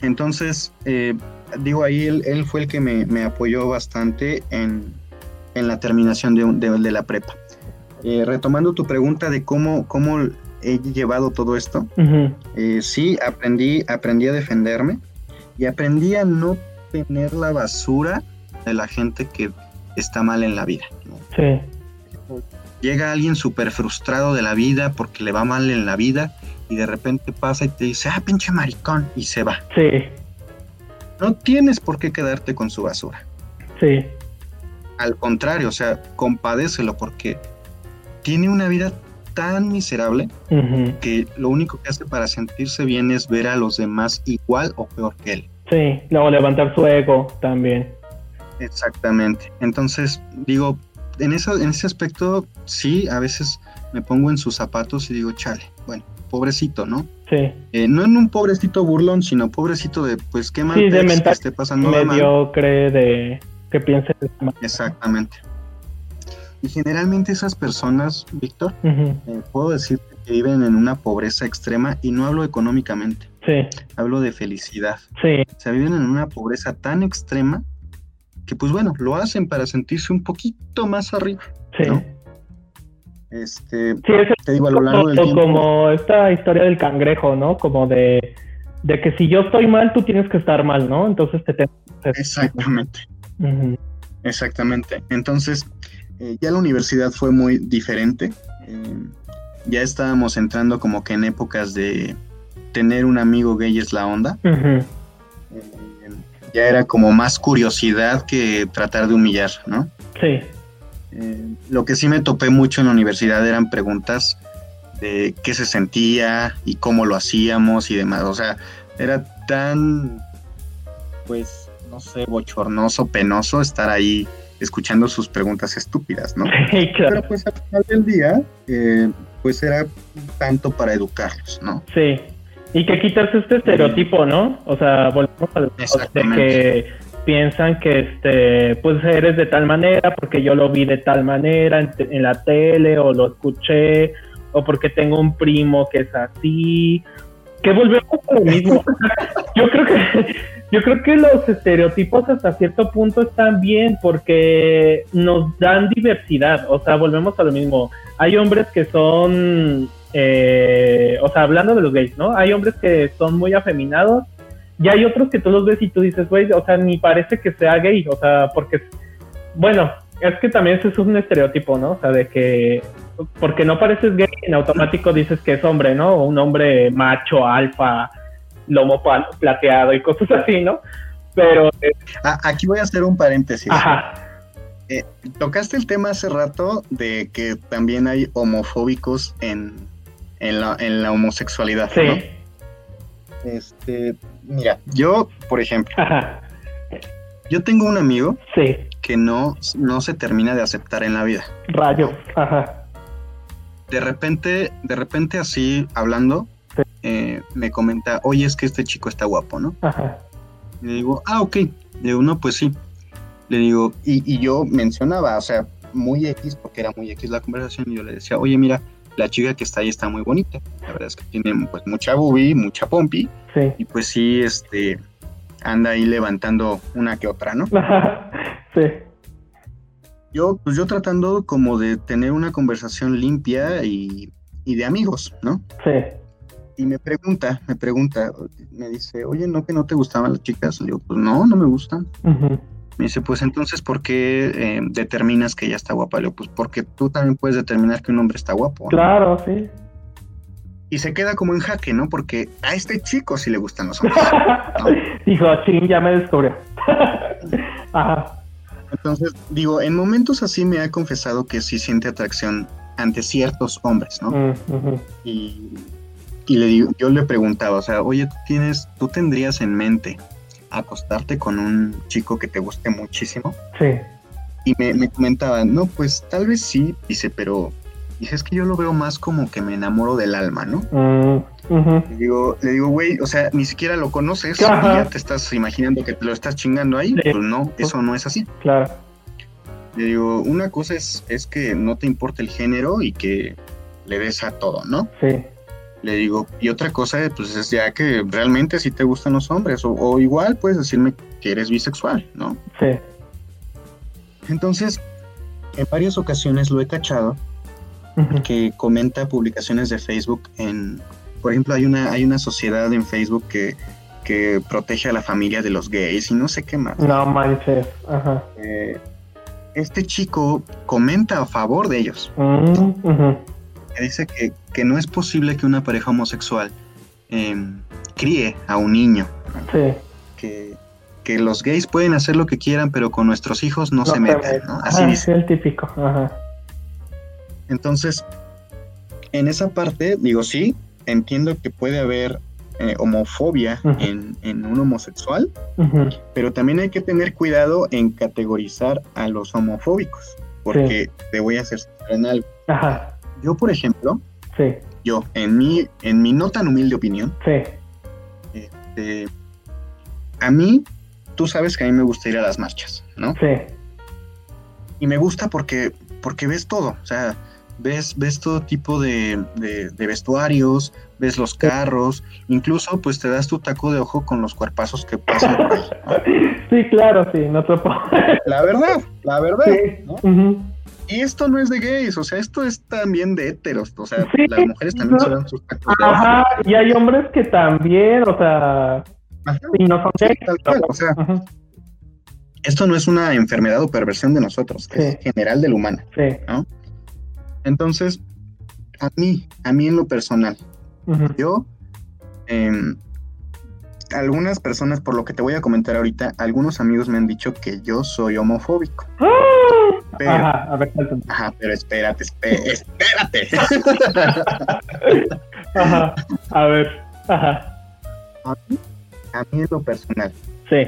Entonces, eh, digo, ahí él, él fue el que me, me apoyó bastante en, en la terminación de- de la prepa. Eh, retomando tu pregunta de cómo, cómo he llevado todo esto, eh, sí, aprendí, aprendí a defenderme y aprendí a no tener la basura de la gente que está mal en la vida. ¿no? Sí. Llega alguien súper frustrado de la vida porque le va mal en la vida y de repente pasa y te dice, ah, pinche maricón, y se va. Sí. No tienes por qué quedarte con su basura. Sí. Al contrario, o sea, compadécelo porque tiene una vida tan miserable que lo único que hace para sentirse bien es ver a los demás igual o peor que él. Sí. Luego levantar su ego también. Exactamente. Entonces, digo, en, eso, en ese aspecto, sí, a veces me pongo en sus zapatos y digo, chale, bueno, pobrecito, ¿no? Sí. Eh, no en un pobrecito burlón, sino pobrecito de, pues, qué mal Sí, de que esté pasando. Mediocre de que piense de. Exactamente. Y generalmente esas personas, Víctor, eh, puedo decirte que viven en una pobreza extrema y no hablo económicamente, Sí. hablo de felicidad. Sí. O sea, viven en una pobreza tan extrema que, pues bueno, lo hacen para sentirse un poquito más arriba. Sí. ¿No? Este, Sí, es te digo, a lo largo del tiempo. como esta historia del cangrejo, ¿no? Como de, de que si yo estoy mal, tú tienes que estar mal, ¿no? Entonces te... te... Exactamente, Ujú. exactamente. Entonces, eh, ya la universidad fue muy diferente. Eh, ya estábamos entrando como que en épocas de tener un amigo gay es la onda. Eh, ya era como más curiosidad que tratar de humillar, ¿no? Sí. Lo que sí me topé mucho en la universidad eran preguntas de qué se sentía y cómo lo hacíamos y demás. O sea, era tan, pues, no sé, bochornoso, penoso estar ahí escuchando sus preguntas estúpidas, ¿no? Sí, claro. Pero pues al final del día, eh, pues era tanto para educarlos, ¿no? Sí. Y que quitarse este estereotipo, ¿no? O sea, volvemos al de que piensan que este, pues eres de tal manera porque yo lo vi de tal manera en, te- en la tele o lo escuché o porque tengo un primo que es así. Que volvemos a lo mismo. yo creo que yo creo que los estereotipos hasta cierto punto están bien porque nos dan diversidad. O sea, volvemos a lo mismo. Hay hombres que son eh, o sea, hablando de los gays, ¿no? Hay hombres que son muy afeminados y hay otros que tú los ves y tú dices, güey, o sea, ni parece que sea gay, o sea, porque, bueno, es que también eso es un estereotipo, ¿no? O sea, de que porque no pareces gay, en automático dices que es hombre, ¿no? O un hombre macho, alfa, lomo plateado y cosas así, ¿no? Pero, eh, Ah, aquí voy a hacer un paréntesis. ajá, Eh, tocaste el tema hace rato de que también hay homofóbicos en, en, la, en la homosexualidad. sí, ¿no? Este, mira, yo, por ejemplo, ajá, yo tengo un amigo sí, que no, no se termina de aceptar en la vida. rayo, ajá, De repente, de repente así hablando, Sí. eh, me comenta, oye, es que este chico está guapo, ¿no? ajá, Y le digo, ah, ok. Le digo, no, pues sí. Le digo, y, y yo mencionaba, o sea, muy X, porque era muy X la conversación, y yo le decía, oye, mira, la chica que está ahí está muy bonita. La verdad es que tiene pues mucha boobie, mucha pompi, sí, y pues sí, este, anda ahí levantando una que otra, ¿no? sí, Yo, pues yo tratando como de tener una conversación limpia y, y de amigos, ¿no? sí, Y me pregunta, me pregunta, me dice, oye, ¿no que no te gustaban las chicas? Le digo, pues no, no me gustan. Me dice, pues entonces, ¿por qué eh, determinas que ella está guapa? Le digo, pues porque tú también puedes determinar que un hombre está guapo. ¿no? claro, sí. Y se queda como en jaque, ¿no? Porque a este chico sí le gustan los hombres. Dijo, ching, ya me descubrió. Ajá, Entonces, digo, en momentos así me ha confesado que sí siente atracción ante ciertos hombres, ¿no? mm, Y, y le digo, yo le preguntaba, o sea, oye, tú tienes, tú tendrías en mente acostarte con un chico que te guste muchísimo. Sí. Y me, me comentaban, no, pues tal vez sí, dice, pero dice, es que yo lo veo más como que me enamoro del alma, ¿no? Le digo, le digo, güey, o sea, ni siquiera lo conoces y ya te estás imaginando que te lo estás chingando ahí. Sí. Pues no, eso no es así. Claro. Le digo, una cosa es, es que no te importa el género y que le des a todo, ¿no? Sí. Le digo, y otra cosa, pues es ya que realmente si te gustan los hombres, o, o igual puedes decirme que eres bisexual, ¿no? Sí. Entonces, en varias ocasiones lo he cachado que comenta publicaciones de Facebook en, por ejemplo, hay una, hay una sociedad en Facebook que, que protege a la familia de los gays y no sé qué más. No manches. Ajá. Eh, este chico comenta a favor de ellos. Mm, dice que, que no es posible que una pareja homosexual em, críe a un niño. Sí. que, que los gays pueden hacer lo que quieran, pero con nuestros hijos no, se metan. ¿no? Así Ah, dice. sí, el típico. Ajá. Entonces, en esa parte, digo, sí, entiendo que puede haber eh, homofobia en, en un homosexual, pero también hay que tener cuidado en categorizar a los homofóbicos, porque te voy a hacer en algo. Ajá. Yo, por ejemplo, Sí. yo, en mi, en mi no tan humilde opinión, Sí. Este, a mí, tú sabes que a mí me gusta ir a las marchas, ¿no? Sí. Y me gusta porque, porque ves todo, o sea, ves, ves todo tipo de, de- de vestuarios, ves los carros, incluso pues te das tu taco de ojo con los cuerpazos que pasan por ahí. ¿no? Sí, claro, sí. No te puedo. La verdad, la verdad. Sí. ¿no? Y esto no es de gays, o sea, esto es también de héteros, o sea, Sí, las mujeres también no. se dan sus tacos de ojo. Ajá. Y hay hombres que también, o sea, Ajá, y no son sí, gays. tal cual, o sea, esto no es una enfermedad o perversión de nosotros, es general del humano. Sí. Entonces, a mí, a mí en lo personal, yo, em, algunas personas, por lo que te voy a comentar ahorita, algunos amigos me han dicho que yo soy homofóbico. Pero, ajá, Ajá. A ver, cuéntame. pero espérate, espé- espérate. Ajá. A ver. Ajá. a, mí, a mí en lo personal, Sí.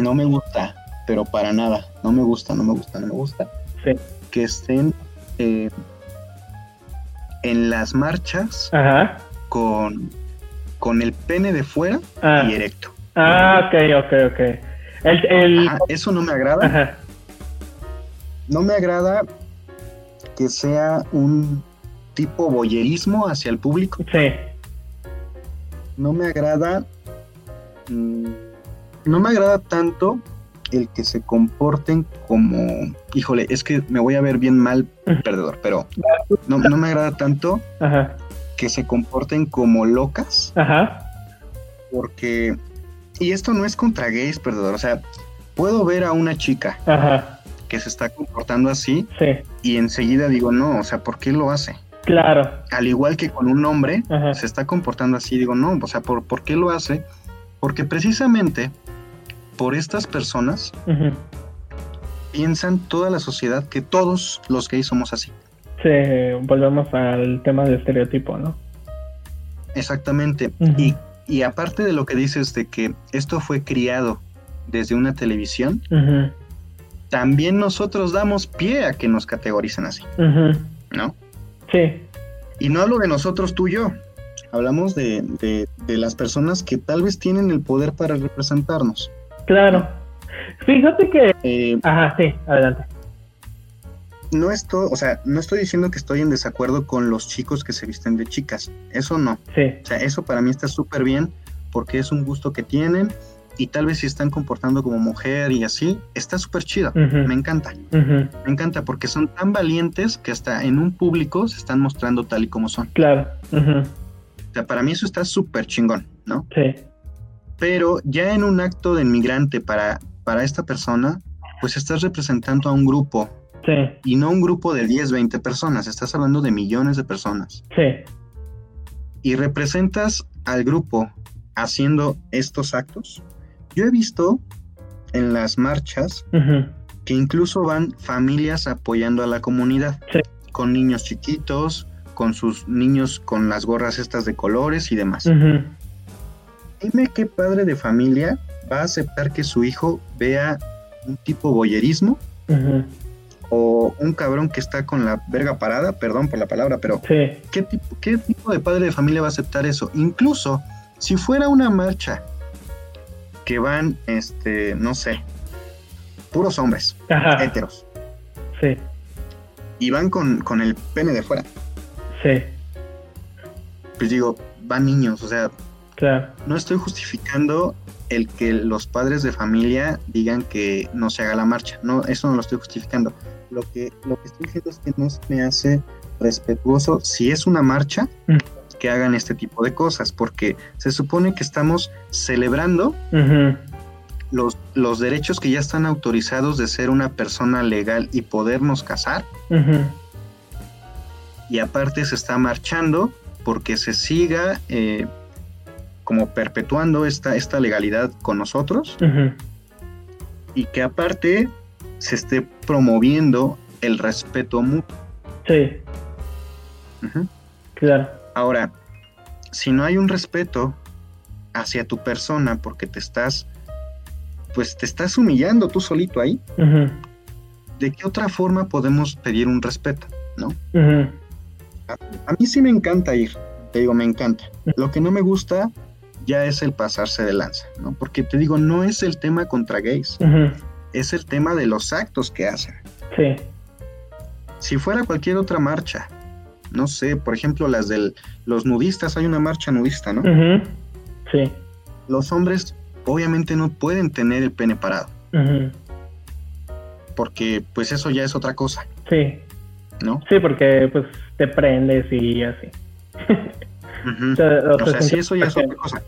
no me gusta, pero para nada, no me gusta, no me gusta, no me gusta Sí. que estén eh, en las marchas Ajá. con, con el pene de fuera Ah, y erecto. ah ok, ok, ok. El, el... Ajá, eso no me agrada. Ajá. No me agrada que sea un tipo boyerismo hacia el público. Sí. No me agrada. mm, no me agrada tanto el que se comporten como. Híjole, es que me voy a ver bien mal perdedor, pero no, no me agrada tanto Ajá. que se comporten como locas, Ajá. porque. Y esto no es contra gays, perdedor. O sea, puedo ver a una chica Ajá. que se está comportando así Sí. y enseguida digo, no, o sea, ¿por qué lo hace? Claro. al igual que con un hombre, Ajá. se está comportando así. Digo, no, o sea, ¿por, ¿por qué lo hace? Porque precisamente por estas personas piensan toda la sociedad que todos los gays somos así. Sí, volvemos al tema del estereotipo, ¿no? Exactamente. Y, y aparte de lo que dices de que esto fue criado desde una televisión, también nosotros damos pie a que nos categoricen así. ¿no? Sí. Y no hablo de nosotros tú y yo. Hablamos de, de- de las personas que tal vez tienen el poder para representarnos. Claro. Fíjate que... Eh, Ajá, sí, adelante. no estoy, o sea, no estoy diciendo que estoy en desacuerdo con los chicos que se visten de chicas. Eso no. Sí. O sea, eso para mí está súper bien porque es un gusto que tienen y tal vez si están comportando como mujer y así, está súper chido. Me encanta, me encanta porque son tan valientes que hasta en un público se están mostrando tal y como son. Claro. O sea, para mí eso está súper chingón, ¿no? Sí. Pero ya en un acto de inmigrante para, para esta persona, pues estás representando a un grupo Sí. y no un grupo de 10, 20 personas, estás hablando de millones de personas. Sí. y representas al grupo haciendo estos actos, yo he visto en las marchas Ujú. que incluso van familias apoyando a la comunidad, Sí. con niños chiquitos, con sus niños con las gorras estas de colores y demás. Ujú. Dime qué padre de familia va a aceptar que su hijo vea un tipo boyerismo o un cabrón que está con la verga parada, perdón por la palabra, pero ¿qué, tipo, ¿qué tipo de padre de familia va a aceptar eso? Incluso si fuera una marcha que van, este, no sé, puros hombres, Ajá. heteros. Sí. Y van con, con el pene de fuera. Sí. Pues digo, van niños, o sea, claro. no estoy justificando el que los padres de familia digan que no se haga la marcha. No, eso no lo estoy justificando. Lo que, lo que estoy diciendo es que no se me hace respetuoso si es una marcha mm. que hagan este tipo de cosas, porque se supone que estamos celebrando los, los derechos que ya están autorizados de ser una persona legal y podernos casar. Y aparte se está marchando porque se siga eh, como perpetuando esta, esta legalidad con nosotros y que aparte se esté promoviendo el respeto mutuo. Sí. Claro. Ahora, si no hay un respeto hacia tu persona porque te estás, pues te estás humillando tú solito ahí, ¿de qué otra forma podemos pedir un respeto? ¿No? a, mí sí me encanta ir, te digo, me encanta. Lo que no me gusta ya es el pasarse de lanza, ¿no? Porque te digo, no es el tema contra gays, es el tema de los actos que hacen. Sí. Si fuera cualquier otra marcha, no sé, por ejemplo, las de los nudistas, hay una marcha nudista, ¿no? Sí. Los hombres obviamente no pueden tener el pene parado. Porque pues eso ya es otra cosa. Sí. ¿No? Sí, porque pues te prendes y así. o, sea, si eso ya es otra cosa.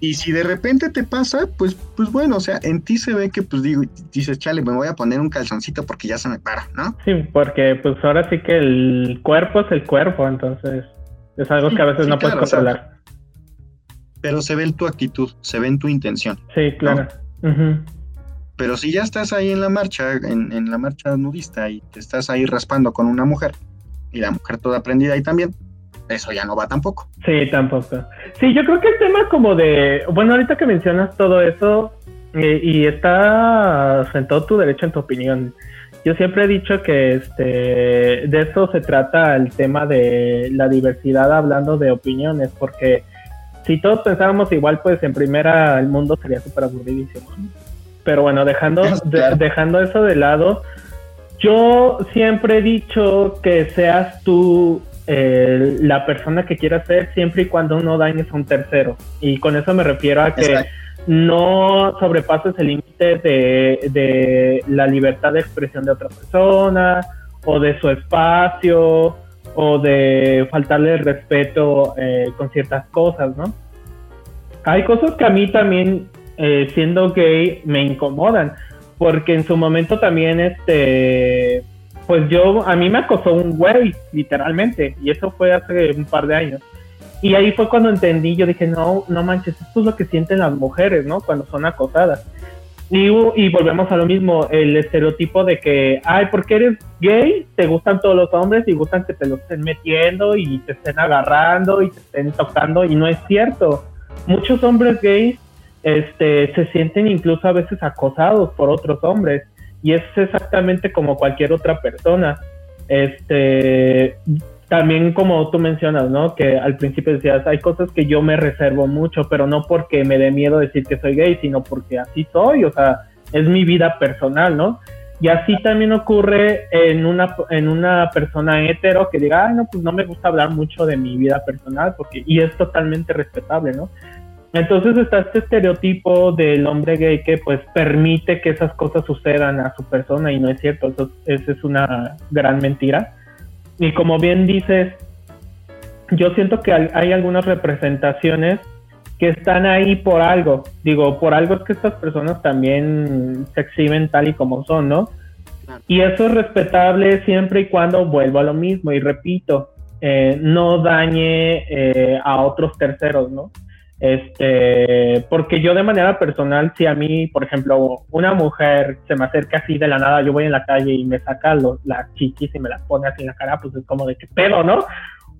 Y si de repente te pasa, pues, pues bueno, o sea, en ti se ve que, pues digo, dices, chale, me voy a poner un calzoncito porque ya se me para, ¿no? Sí, porque pues ahora sí que el cuerpo es el cuerpo, entonces es algo que a veces no puedes controlar. pero se ve en tu actitud, se ve en tu intención. Sí, claro. Pero si ya estás ahí en la marcha, en, en la marcha nudista y te estás ahí raspando con una mujer, y la mujer toda prendida ahí también, eso ya no va tampoco. Sí, tampoco. Sí, yo creo que el tema como de, bueno, ahorita que mencionas todo eso eh, y está en todo tu derecho en tu opinión. Yo siempre he dicho que este, de eso se trata el tema de la diversidad hablando de opiniones, porque si todos pensábamos igual, pues en primera el mundo sería súper aburridísimo. Pero bueno, dejando, dejando eso de lado, yo siempre he dicho que seas tú eh, la persona que quieras ser siempre y cuando no dañes a un tercero. Y con eso me refiero a que no sobrepases el límite de, la libertad de expresión de otra persona o de su espacio o de faltarle el respeto eh, con ciertas cosas, ¿no? Hay cosas que a mí también, eh, siendo gay, me incomodan, porque en su momento también, este, pues yo, a mí me acosó un güey, literalmente, y eso fue hace un par de años. Y ahí fue cuando entendí, yo dije, no, no manches, esto es lo que sienten las mujeres, ¿no? Cuando son acosadas. Y, y volvemos a lo mismo, el estereotipo de que, ay, porque eres gay, te gustan todos los hombres y gustan que te lo estén metiendo y te estén agarrando y te estén tocando, y no es cierto. Muchos hombres gays este, se sienten incluso a veces acosados por otros hombres y es exactamente como cualquier otra persona. Este, también como tú mencionas, ¿no? Que al principio decías, hay cosas que yo me reservo mucho, pero no porque me dé miedo decir que soy gay, sino porque así soy, o sea, es mi vida personal, ¿no? Y así también ocurre en una, en una persona hetero que diga, ay, no, pues no me gusta hablar mucho de mi vida personal, porque, y es totalmente respetable, ¿no? Entonces está este estereotipo del hombre gay que pues permite que esas cosas sucedan a su persona y no es cierto, eso, es una gran mentira. Y como bien dices, yo siento que hay algunas representaciones que están ahí por algo. Digo, por algo es que estas personas también se exhiben tal y como son, ¿no? Y eso es respetable siempre y cuando vuelva a lo mismo. Y repito, eh, no dañe eh, a otros terceros, ¿no? Este, porque yo de manera personal, si a mí, por ejemplo, una mujer se me acerca así de la nada, yo voy en la calle y me saca las chiquis y me las pone así en la cara, pues es como de qué pedo, ¿no?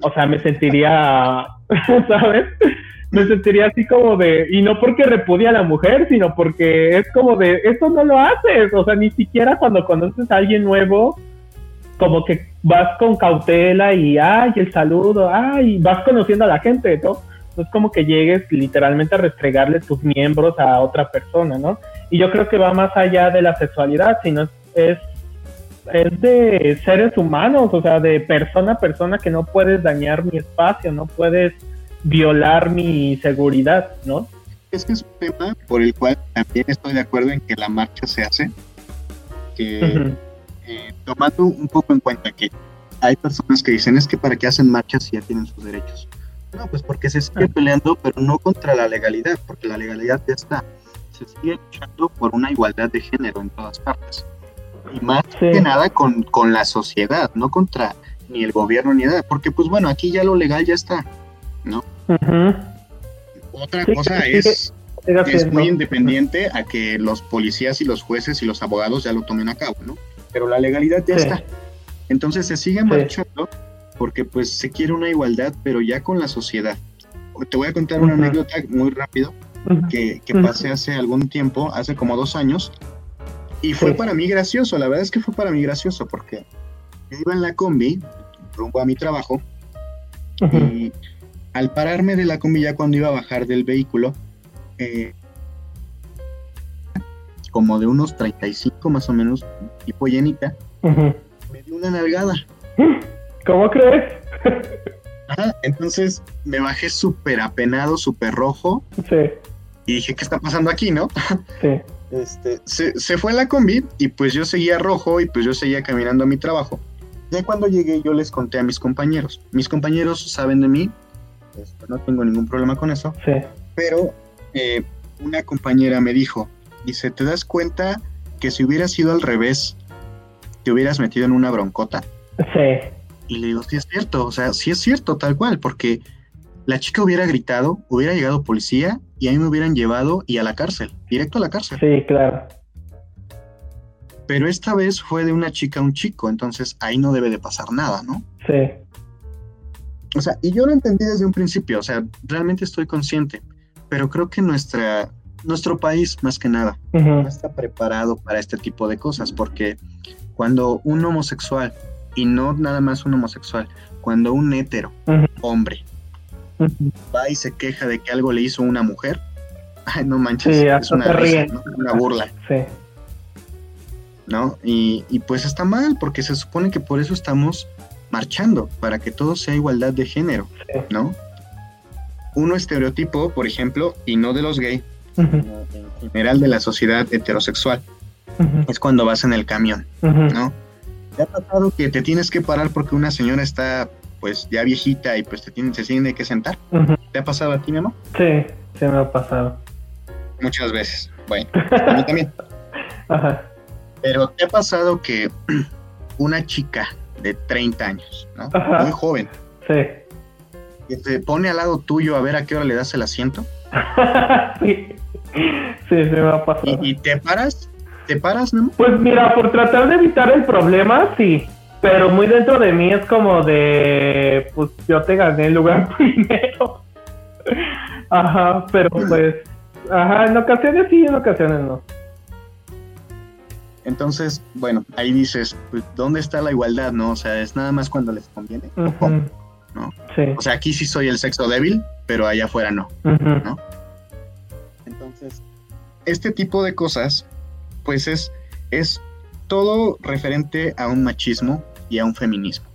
O sea, me sentiría, ¿sabes? me sentiría así como de, y no porque repudia a la mujer, sino porque es como de, eso no lo haces, o sea, ni siquiera cuando conoces a alguien nuevo, como que vas con cautela y, ay, el saludo, ay, vas conociendo a la gente, ¿no? No es como que llegues literalmente a restregarle tus miembros a otra persona, ¿no? Y yo creo que va más allá de la sexualidad, sino es, es de seres humanos, o sea, de persona a persona que no puedes dañar mi espacio, no puedes violar mi seguridad, ¿no? Es que es un tema por el cual también estoy de acuerdo en que la marcha se hace, que eh, tomando un poco en cuenta que hay personas que dicen es que para qué hacen marchas si ya tienen sus derechos. No, pues porque se sigue peleando, pero no contra la legalidad, porque la legalidad ya está. Se sigue luchando por una igualdad de género en todas partes. Y más que nada con, con, la sociedad, no contra ni el gobierno ni nada, porque pues bueno, aquí ya lo legal ya está, ¿no? Otra cosa es, es muy independiente a que los policías y los jueces y los abogados ya lo tomen a cabo, ¿no? Pero la legalidad ya está. Entonces se sigue marchando porque pues se quiere una igualdad, pero ya con la sociedad. Te voy a contar una anécdota muy rápido que, que pasé hace algún tiempo, hace como dos años, y fue para mí gracioso, la verdad es que fue para mí gracioso porque yo iba en la combi rumbo a mi trabajo y al pararme de la combi ya cuando iba a bajar del vehículo, eh, como de unos 35 más o menos, tipo llenita, me dio una nalgada. ¿Cómo crees? entonces me bajé súper apenado, súper rojo. Sí. Y dije, ¿qué está pasando aquí, no? Sí. Este, se, se, fue la combi y pues yo seguía rojo y pues yo seguía caminando a mi trabajo. Ya cuando llegué yo les conté a mis compañeros. Mis compañeros saben de mí, este, no tengo ningún problema con eso. Sí. Pero eh, una compañera me dijo, dice, ¿te das cuenta que si hubiera sido al revés, te hubieras metido en una broncota? Sí. Y le digo, sí es cierto, o sea, sí es cierto, tal cual, porque la chica hubiera gritado, hubiera llegado policía y a mí me hubieran llevado y a la cárcel, directo a la cárcel. Sí, claro. Pero esta vez fue de una chica a un chico, entonces ahí no debe de pasar nada, ¿no? Sí. O sea, y yo lo entendí desde un principio, o sea, realmente estoy consciente, pero creo que nuestra, nuestro país, más que nada, no está preparado para este tipo de cosas, porque cuando un homosexual y no nada más un homosexual, cuando un hetero, hombre, va y se queja de que algo le hizo una mujer, ay, no manches, es una, una burla. Sí. ¿No? Y, y, pues está mal, porque se supone que por eso estamos marchando, para que todo sea igualdad de género, ¿no? Uno estereotipo, por ejemplo, y no de los gays, en general de la sociedad heterosexual, es cuando vas en el camión, ¿no? ¿Te ha pasado que te tienes que parar porque una señora está pues ya viejita y pues te tiene, se tiene que sentar? ¿Te ha pasado a ti, mi amor? Sí, se me ha pasado. Muchas veces. Bueno, a mí también. Ajá. Pero ¿te ha pasado que una chica de 30 años, ¿no? Muy joven. Sí. Que se pone al lado tuyo a ver a qué hora le das el asiento? sí. Sí, se me ha pasado. ¿Y, y te paras ¿Te paras, no? Pues mira, por tratar de evitar el problema, sí. Pero muy dentro de mí es como de, pues yo te gané el lugar primero. ajá, pero pues, ajá, en ocasiones sí, en ocasiones no. Entonces, bueno, ahí dices, pues, ¿dónde está la igualdad, no? O sea, es nada más cuando les conviene, ¿no? Sí. O sea, aquí sí soy el sexo débil, pero allá afuera no, ¿no? Entonces, este tipo de cosas pues es, es todo referente a un machismo y a un feminismo.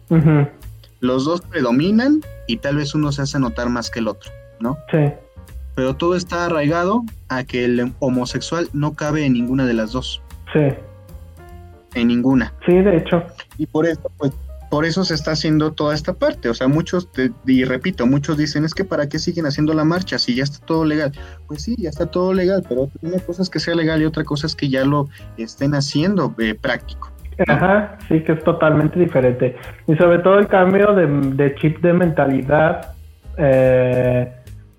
Los dos predominan y tal vez uno se hace notar más que el otro, ¿no? Sí. Pero todo está arraigado a que el homosexual no cabe en ninguna de las dos. Sí. En ninguna. Sí, de hecho. Y por eso, pues, por eso se está haciendo toda esta parte. O sea, muchos, y repito, muchos dicen, es que para qué siguen haciendo la marcha si ya está todo legal. Pues sí, ya está todo legal, pero una cosa es que sea legal y otra cosa es que ya lo estén haciendo eh, práctico. Ajá, sí, que es totalmente diferente. Y sobre todo el cambio de, chip de mentalidad eh,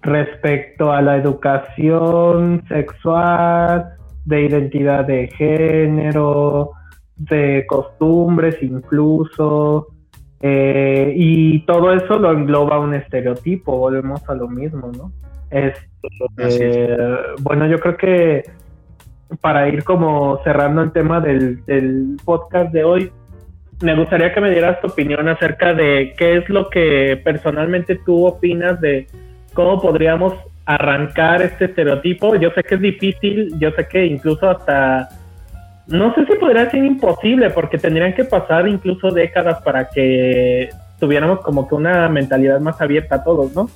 respecto a la educación sexual, de identidad de género, de costumbres incluso, Eh, y todo eso lo engloba un estereotipo, volvemos a lo mismo, ¿no? Este, bueno, yo creo que para ir como cerrando el tema del, del podcast de hoy, me gustaría que me dieras tu opinión acerca de qué es lo que personalmente tú opinas de cómo podríamos arrancar este estereotipo. Yo sé que es difícil, yo sé que incluso hasta, no sé si podría ser imposible, porque tendrían que pasar incluso décadas para que tuviéramos como que una mentalidad más abierta a todos, ¿no?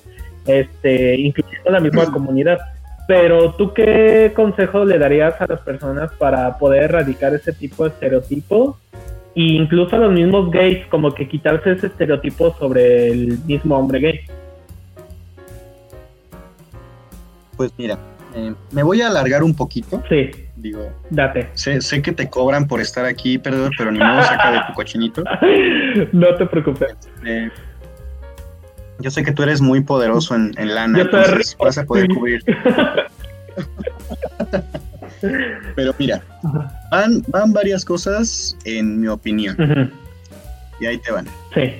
Este, incluyendo la misma comunidad. Pero tú qué consejo le darías a las personas para poder erradicar ese tipo de estereotipos? E incluso a los mismos gays, como que quitarse ese estereotipo sobre el mismo hombre gay. Pues mira, eh, me voy a alargar un poquito. Sí. Digo, date. Sé, sé que te cobran por estar aquí, perdón, pero ni modo saca de tu cochinito. no te preocupes. Este, yo sé que tú eres muy poderoso en, lana, entonces vas a poder cubrir. pero mira, van, van varias cosas en mi opinión. Y ahí te van. Sí.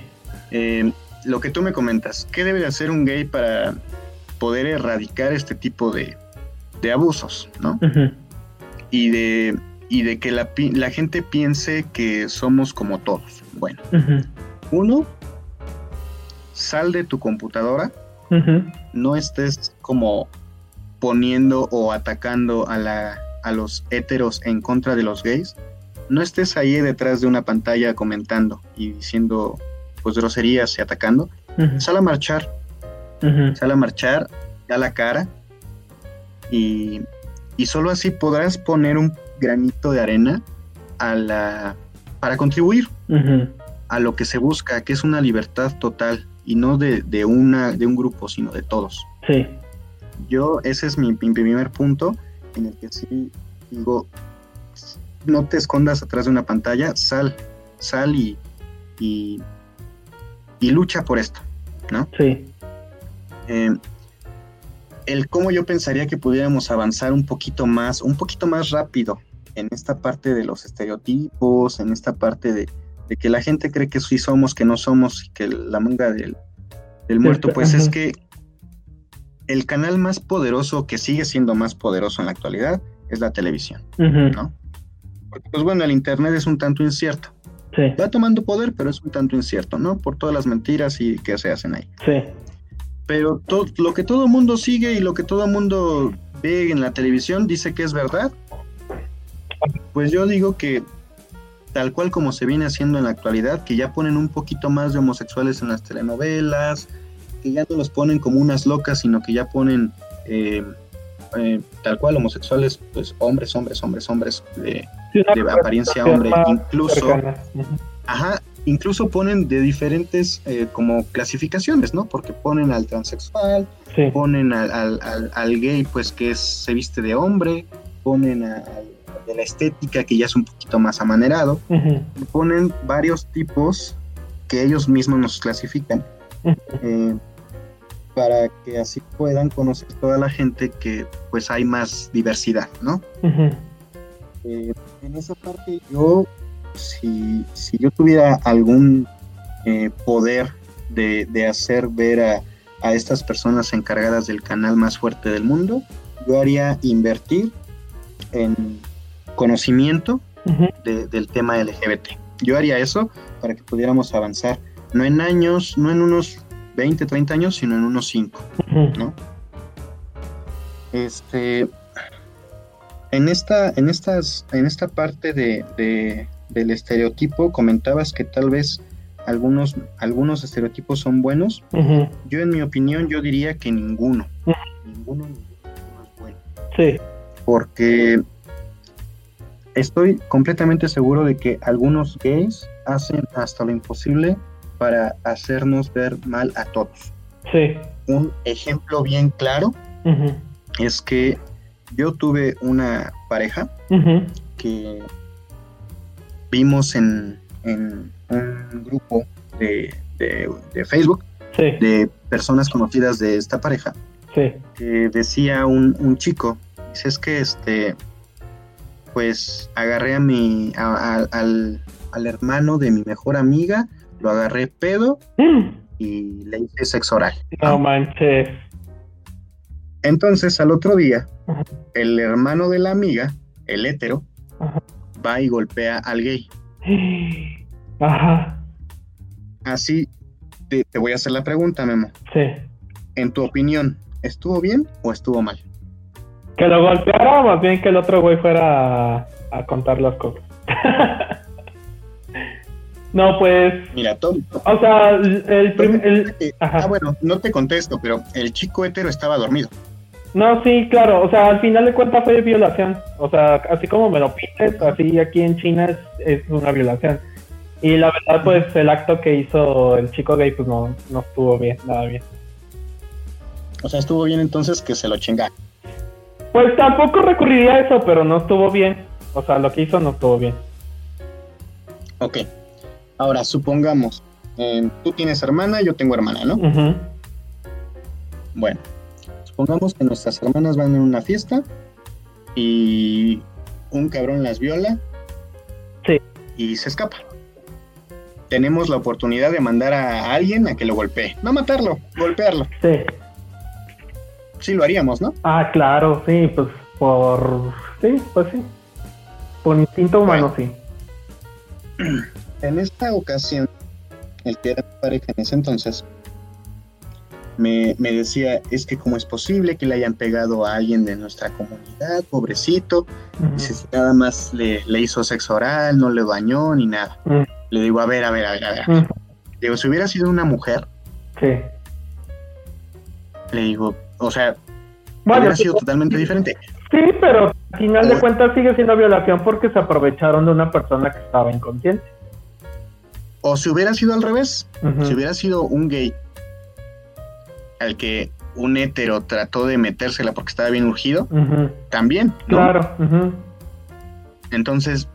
Eh, lo que tú me comentas, ¿qué debe hacer un gay para poder erradicar este tipo de, abusos, ¿no? Y de y de que la, la, gente piense que somos como todos. Bueno, uno, sal de tu computadora, no estés como poniendo o atacando a, la, a los héteros en contra de los gays, no estés ahí detrás de una pantalla comentando y diciendo pues groserías y atacando, sal a marchar, Sale a marchar, da la cara y, solo así podrás poner un granito de arena a la, para contribuir a lo que se busca, que es una libertad total y no de, una, de un grupo, sino de todos. Sí. Yo, ese es mi, primer punto en el que sí digo, no te escondas atrás de una pantalla, sal, sal y, y, y lucha por esto, ¿no? Sí. Eh, el cómo yo pensaría que pudiéramos avanzar un poquito más, un poquito más rápido en esta parte de los estereotipos, en esta parte de, que la gente cree que sí somos, que no somos, y que la manga del, muerto, pues es que el canal más poderoso, que sigue siendo más poderoso en la actualidad, es la televisión, ¿no? Porque, pues bueno, el Internet es un tanto incierto. Va tomando poder, pero es un tanto incierto, ¿no? Por todas las mentiras y que se hacen ahí. Sí pero lo que todo mundo sigue y lo que todo mundo ve en la televisión dice que es verdad. Pues yo digo que tal cual como se viene haciendo en la actualidad, que ya ponen un poquito más de homosexuales en las telenovelas, que ya no los ponen como unas locas, sino que ya ponen eh, eh, tal cual homosexuales, pues hombres, hombres, hombres, hombres, de, de apariencia hombre, incluso, ajá, incluso ponen de diferentes eh, como clasificaciones, ¿no? Porque ponen al transexual, ponen al, al, gay, pues que se viste de hombre, ponen al de la estética, que ya es un poquito más amanerado, ponen varios tipos que ellos mismos nos clasifican. Eh, para que así puedan conocer toda la gente que pues hay más diversidad, ¿no? Eh, en esa parte yo si, si yo tuviera algún eh, poder de, hacer ver a, estas personas encargadas del canal más fuerte del mundo, yo haría invertir en conocimiento del tema LGBT. Yo haría eso para que pudiéramos avanzar, no en años, no en unos 20, 30 años, sino en unos 5, ¿no? Este, en esta, en estas, en esta parte de, del estereotipo, comentabas que tal vez algunos, algunos estereotipos son buenos. Yo, en mi opinión, yo diría que ninguno. Ninguno, es bueno. Sí. Porque estoy completamente seguro de que algunos gays hacen hasta lo imposible para hacernos ver mal a todos. Sí. Un ejemplo bien claro es que yo tuve una pareja que vimos en, un grupo de, Facebook de personas conocidas de esta pareja que decía un, chico, dice es que este pues agarré a mi al, hermano de mi mejor amiga, lo agarré pedo Mm. y le hice sexo oral. No manches. Entonces, al otro día, Ajá. el hermano de la amiga, el hétero, Ajá. Va y golpea al gay. Ajá. Así, te, te voy a hacer la pregunta, Memo. Sí. En tu opinión, ¿estuvo bien o estuvo mal? Que lo golpeara o más bien que el otro güey fuera a, a contar las cosas. no, pues. Mira, Tom. O sea, el, prim- el- Ajá. Ah, bueno, no te contesto, pero el chico hétero estaba dormido. No, sí, claro. O sea, al final de cuentas fue violación. O sea, así como me lo pides, así aquí en China es, es una violación. Y la verdad, pues el acto que hizo el chico gay, pues no, no estuvo bien, nada bien. O sea, estuvo bien entonces que se lo chinga. Pues tampoco recurriría a eso, pero no estuvo bien. O sea, lo que hizo no estuvo bien. Ok. Ahora, supongamos, eh, tú tienes hermana, yo tengo hermana, ¿no? Bueno, supongamos que nuestras hermanas van en una fiesta y un cabrón las viola Sí. y se escapa. Tenemos la oportunidad de mandar a alguien a que lo golpee. No matarlo, golpearlo. Sí. Sí lo haríamos, ¿no? Ah, claro, sí, pues por... Sí, pues sí. Por instinto humano, sí. En esta ocasión, el que era pareja en ese entonces, me, me decía, es que cómo es posible que le hayan pegado a alguien de nuestra comunidad, pobrecito. Dice, nada más le, le hizo sexo oral, no le bañó ni nada. Le digo, a ver, a ver, a ver, a ver. Ujú. Digo, si hubiera sido una mujer, Sí. le digo, o sea, Bueno, hubiera sí, sido totalmente diferente. sí, pero al final de cuentas sigue siendo violación porque se aprovecharon de una persona que estaba inconsciente. O si hubiera sido al revés, si hubiera sido un gay al que un hétero trató de metérsela porque estaba bien urgido, también, ¿no? Claro. Entonces,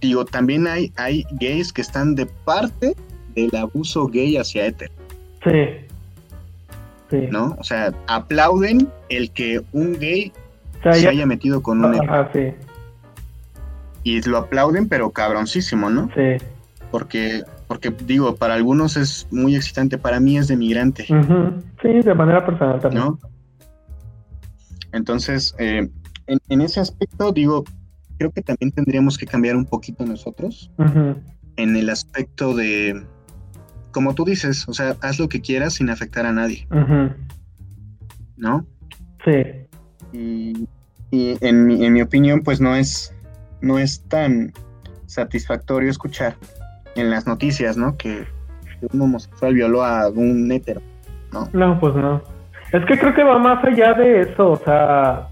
digo, también hay, hay gays que están de parte del abuso gay hacia hétero, Sí. Sí. ¿no? O sea, aplauden el que un gay O sea, se ya- haya metido con un hétero. Ajá, sí. Y lo aplauden, pero cabroncísimo, ¿no? Sí. Porque, porque digo, para algunos es muy excitante, para mí es de migrante. Sí, de manera personal también. ¿no? Entonces, eh, en, en ese aspecto, digo, creo que también tendríamos que cambiar un poquito nosotros en el aspecto de, como tú dices, o sea, haz lo que quieras sin afectar a nadie. ¿no? Sí. Y, y en, mi, en mi opinión, pues no es, no es tan satisfactorio escuchar en las noticias, ¿no? Que, un homosexual violó a un hétero, ¿no? No, pues no. Es que creo que va más allá de eso, o sea,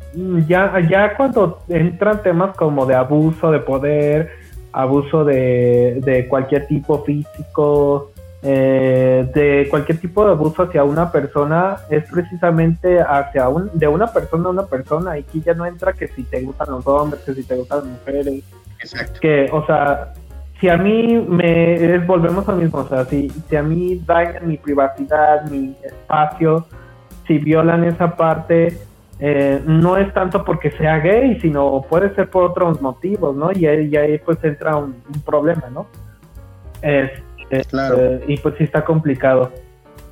ya, ya cuando entran temas como de abuso de poder, abuso de, de cualquier tipo físico, eh, de cualquier tipo de abuso hacia una persona, es precisamente hacia un, de una persona a una persona, y aquí ya no entra que si te gustan los hombres, que si te gustan las mujeres, Exacto. que, o sea, si a mí me es- volvemos al mismo, o sea, si, si a mí dañan mi privacidad, mi espacio, si violan esa parte, eh, no es tanto porque sea gay, sino puede ser por otros motivos, ¿no? Y ahí, y ahí pues entra un, un problema, ¿no? Este, Claro. eh, y pues sí está complicado.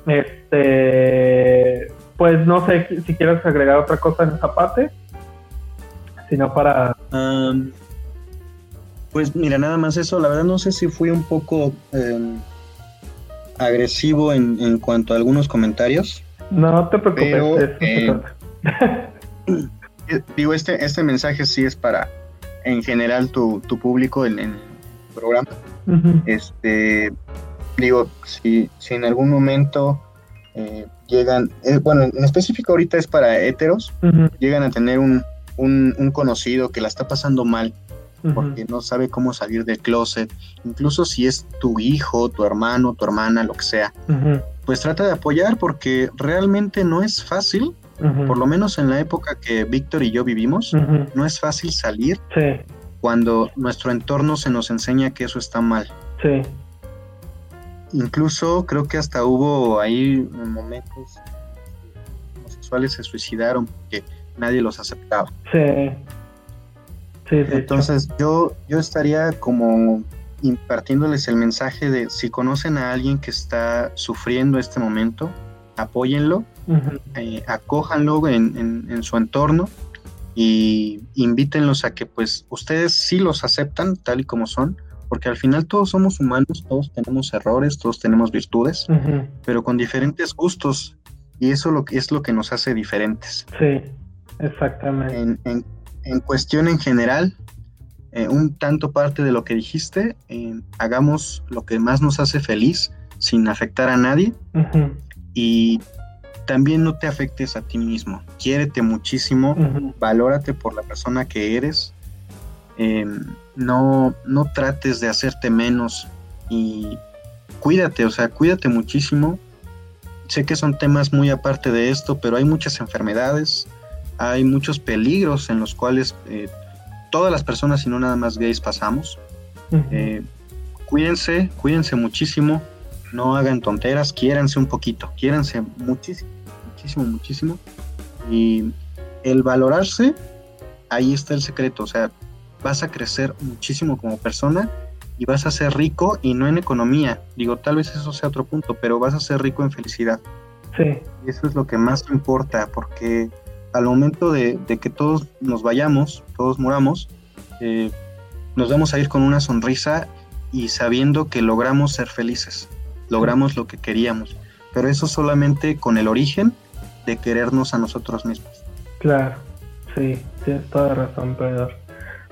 Este, pues no sé si- quieres agregar otra cosa en esa parte, sino para pues mira, nada más eso. La verdad no sé si fui un poco em, agresivo en, en cuanto a algunos comentarios. No te preocupes, Pero, eso se eh. Eh, Digo, este, este mensaje sí es para, en general, tu, tu público en, en el programa. Este, digo, si, si en algún momento eh, llegan, eh, bueno, en específico ahorita es para héteros, ujú, llegan a tener un, un, un conocido que la está pasando mal porque no sabe cómo salir del closet, incluso si es tu hijo, tu hermano, tu hermana, lo que sea, pues trata de apoyar porque realmente no es fácil, por lo menos en la época que Víctor y yo vivimos, no es fácil salir Sí, cuando nuestro entorno se nos enseña que eso está mal. sí, Incluso creo que hasta hubo ahí momentos homosexuales se suicidaron porque nadie los aceptaba. sí. Sí. Entonces yo, yo estaría como impartiéndoles el mensaje de si conocen a alguien que está sufriendo este momento, apóyenlo, eh, acójanlo en, en, su entorno y invítenlos a que pues ustedes sí los aceptan tal y como son, porque al final todos somos humanos, todos tenemos errores, todos tenemos virtudes, pero con diferentes gustos y eso lo que es lo que nos hace diferentes. Sí, exactamente. En, en, cuestión en general, eh, un tanto parte de lo que dijiste, hagamos lo que más nos hace feliz sin afectar a nadie y también no te afectes a ti mismo. Quiérete muchísimo, valórate por la persona que eres. Em, no, no trates de hacerte menos y cuídate, o sea, cuídate muchísimo. Sé que son temas muy aparte de esto, pero hay muchas enfermedades, hay muchos peligros en los cuales eh, todas las personas y no nada más gays pasamos. Eh, cuídense, cuídense muchísimo, no hagan tonteras, quiéranse un poquito, quiéranse muchísimo muchísimo, muchísimo. Y el valorarse, ahí está el secreto. O sea, vas a crecer muchísimo como persona y vas a ser rico y no en economía. Digo, tal vez eso sea otro punto, pero vas a ser rico en felicidad. Sí. Y eso es lo que más importa, porque al momento de, que todos nos vayamos, todos muramos, eh, nos vamos a ir con una sonrisa y sabiendo que logramos ser felices, logramos lo que queríamos, pero eso solamente con el origen de querernos a nosotros mismos. Claro, sí, tienes toda razón, Pedro.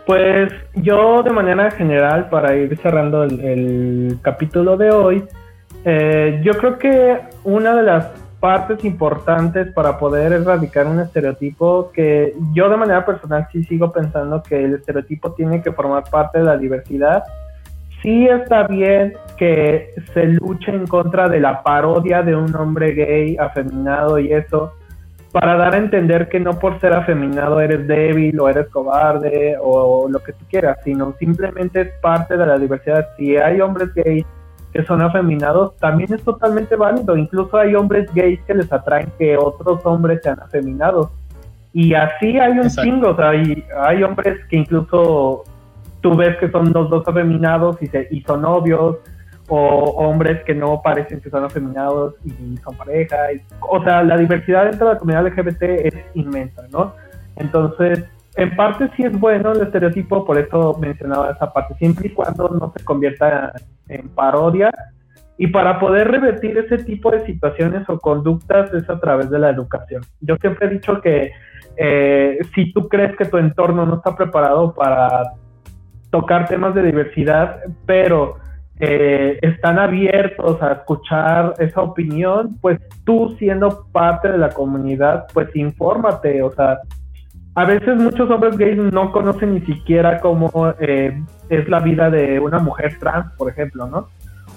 Pues yo de manera general, para ir cerrando el, capítulo de hoy, eh, yo creo que una de las partes importantes para poder erradicar un estereotipo que yo de manera personal sí sigo pensando que el estereotipo tiene que formar parte de la diversidad. Sí está bien que se luche en contra de la parodia de un hombre gay afeminado y eso, para dar a entender que no por ser afeminado eres débil o eres cobarde o lo que tú quieras, sino simplemente es parte de la diversidad. Si hay hombres gays que son afeminados, también es totalmente válido. Incluso hay hombres gays que les atraen que otros hombres sean afeminados. Y así hay un chingo, o sea, hay, hay hombres que incluso tú ves que son los dos afeminados y, se, y son novios, o hombres que no parecen que son afeminados y son pareja. o sea, la diversidad dentro de la comunidad LGBT es inmensa, ¿no? Entonces, en parte sí es bueno el estereotipo, por eso mencionaba esa parte, siempre y cuando no se convierta en parodia. Y para poder revertir ese tipo de situaciones o conductas es a través de la educación. Yo siempre he dicho que eh, si tú crees que tu entorno no está preparado para tocar temas de diversidad, pero eh, están abiertos a escuchar esa opinión, pues tú siendo parte de la comunidad, pues infórmate, o sea, a veces muchos hombres gays no conocen ni siquiera cómo eh, es la vida de una mujer trans, por ejemplo, ¿no?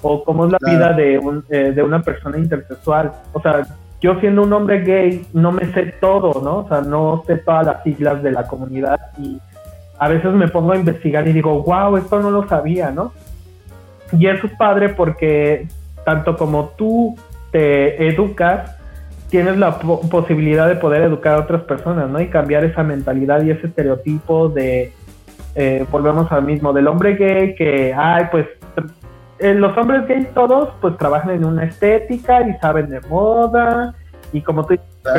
O cómo es la vida de, un, eh, de una persona intersexual. O sea, yo siendo un hombre gay no me sé todo, ¿no? O sea, no sé todas las siglas de la comunidad y a veces me pongo a investigar y digo, wow, esto no lo sabía, ¿no? Y eso es padre porque tanto como tú te educas, tienes la posibilidad de poder educar a otras personas, ¿no? Y cambiar esa mentalidad y ese estereotipo de, eh, volvemos al mismo, del hombre gay que, ay, pues eh, los hombres gays todos pues trabajan en una estética y saben de moda y como tú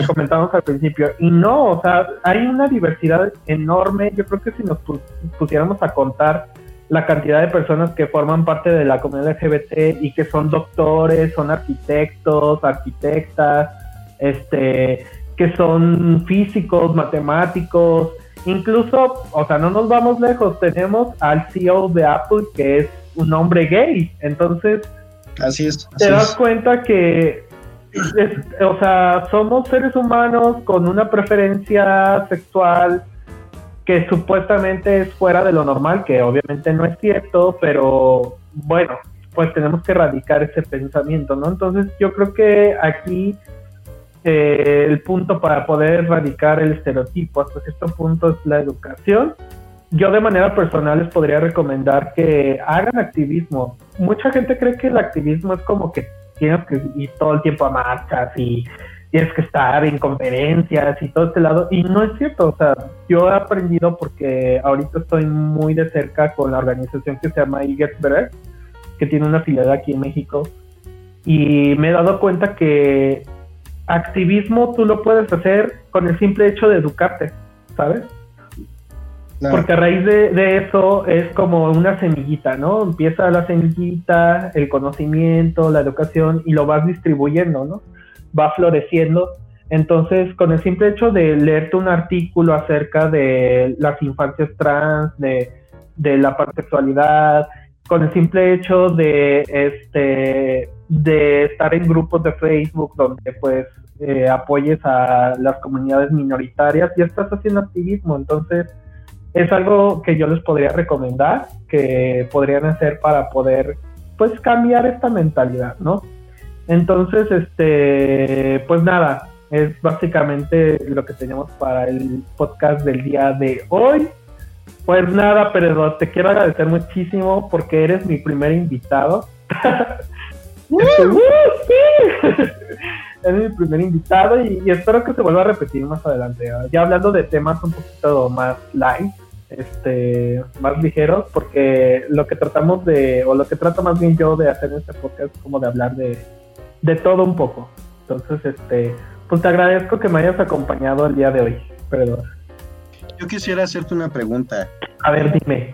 comentamos al principio, y no, o sea, hay una diversidad enorme, yo creo que si nos pusiéramos a contar la cantidad de personas que forman parte de la comunidad LGBT y que son doctores, son arquitectos, arquitectas, este, que son físicos, matemáticos, incluso, o sea, no nos vamos lejos, tenemos al CEO de Apple que es un hombre gay, entonces, así es. te das cuenta que, o sea, somos seres humanos con una preferencia sexual, que supuestamente es fuera de lo normal, que obviamente no es cierto, pero bueno, pues tenemos que erradicar ese pensamiento, ¿no? Entonces yo creo que aquí eh, el punto para poder erradicar el estereotipo hasta cierto punto es la educación. Yo de manera personal les podría recomendar que hagan activismo. Mucha gente cree que el activismo es como que tienes que ir todo el tiempo a marchas y tienes que estar en conferencias y todo este lado. Y no es cierto, o sea, yo he aprendido porque ahorita estoy muy de cerca con la organización que se llama Better, que tiene una filial aquí en México. Y me he dado cuenta que activismo tú lo puedes hacer con el simple hecho de educarte, ¿sabes? Porque a raíz de, eso es como una semillita, ¿no? Empieza la semillita, el conocimiento, la educación y lo vas distribuyendo, ¿no? Va floreciendo. Entonces, con el simple hecho de leerte un artículo acerca de las infancias trans, de, de la pansexualidad, con el simple hecho de este de estar en grupos de Facebook donde pues eh, apoyes a las comunidades minoritarias, ya estás haciendo activismo, entonces es algo que yo les podría recomendar, que podrían hacer para poder pues cambiar esta mentalidad, ¿no? Entonces, este, pues nada, es básicamente lo que tenemos para el podcast del día de hoy. Pues nada, pero te quiero agradecer muchísimo porque eres mi primer invitado. es mi primer invitado y, espero que se vuelva a repetir más adelante. Ya hablando de temas un poquito más light, este, más ligeros, porque lo que tratamos de, o lo que trato más bien yo de hacer en este podcast es como de hablar de, de todo un poco. Entonces, este, pues te agradezco que me hayas acompañado el día de hoy, perdón. Yo quisiera hacerte una pregunta. A ver, dime.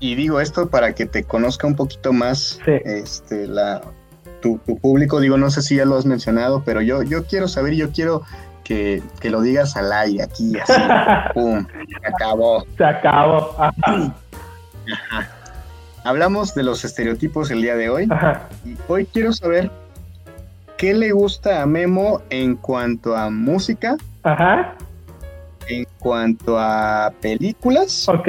Y, digo esto para que te conozca un poquito más este, la, tu, público. Digo, no sé si ya lo has mencionado, pero yo, yo quiero saber, yo quiero que, lo digas al aire aquí, así, ¡pum! Se acabó. Se acabó. Hablamos de los estereotipos el día de hoy. Y hoy quiero saber qué le gusta a Memo en cuanto a música. Ajá. En cuanto a películas. Ok.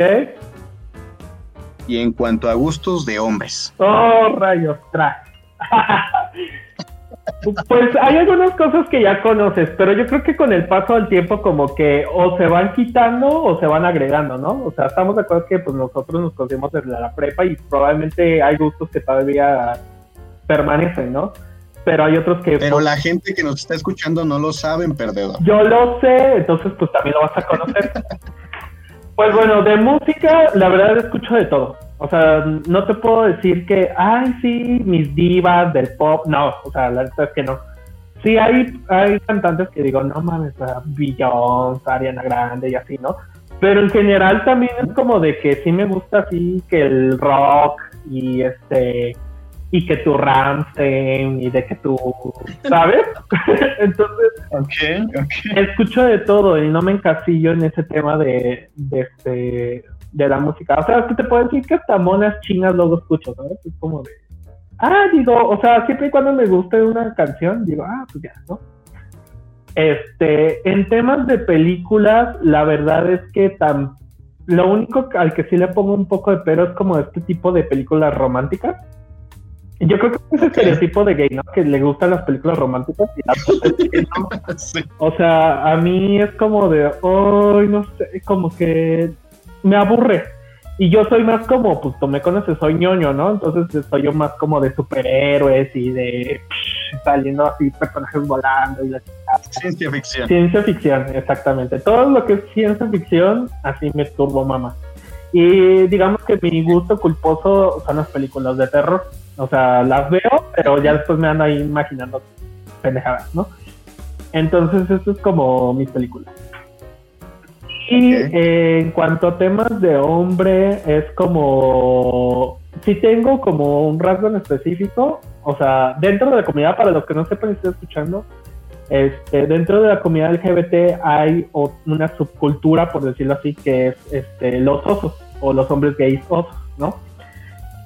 Y en cuanto a gustos de hombres. Oh, rayos, tra. Pues hay algunas cosas que ya conoces, pero yo creo que con el paso del tiempo como que o se van quitando o se van agregando, ¿no? O sea, estamos de acuerdo que pues nosotros nos conocemos desde la prepa y probablemente hay gustos que todavía permanecen, ¿no? Pero hay otros que... Pero la gente que nos está escuchando no lo saben, perdedor. Yo lo sé, entonces pues también lo vas a conocer. pues bueno, de música, la verdad escucho de todo. O sea, no te puedo decir que, ay, sí, mis divas del pop. No, o sea, la verdad es que no. Sí, hay, hay cantantes que digo, no mames, Beyoncé, Ariana Grande y así, ¿no? Pero en general también es como de que sí me gusta así que el rock y este y que tu Ramstein y de que tú, ¿sabes? Entonces, okay, okay. escucho de todo y no me encasillo en ese tema de, de, este, de la música. O sea, es que te puedo decir que hasta monas chinas luego escucho, ¿sabes? Es como de, ah, digo, o sea, siempre y cuando me guste una canción, digo, ah, pues ya, ¿no? Este, en temas de películas, la verdad es que tan, lo único al que sí le pongo un poco de pero es como este tipo de películas románticas. Yo creo que es el estereotipo de gay, ¿no? Que le gustan las películas románticas y O sea, a mí es como de, ay, no sé, como que me aburre. Y yo soy más como, pues tú me conoces, soy ñoño, ¿no? Entonces soy yo más como de superhéroes y de saliendo así personajes volando y la Ciencia ficción. Ciencia ficción, exactamente. Todo lo que es ciencia ficción, así me turbo mamá. Y digamos que mi gusto culposo son las películas de terror. O sea, las veo, pero ya después me ando ahí imaginando pendejadas, ¿no? Entonces, esto es como mis películas. Y eh, en cuanto a temas de hombre, es como. Si tengo como un rasgo en específico, o sea, dentro de la comunidad, para los que no sepan y estén escuchando, este, dentro de la comunidad LGBT hay una subcultura, por decirlo así, que es este, los osos o los hombres gays osos, ¿no?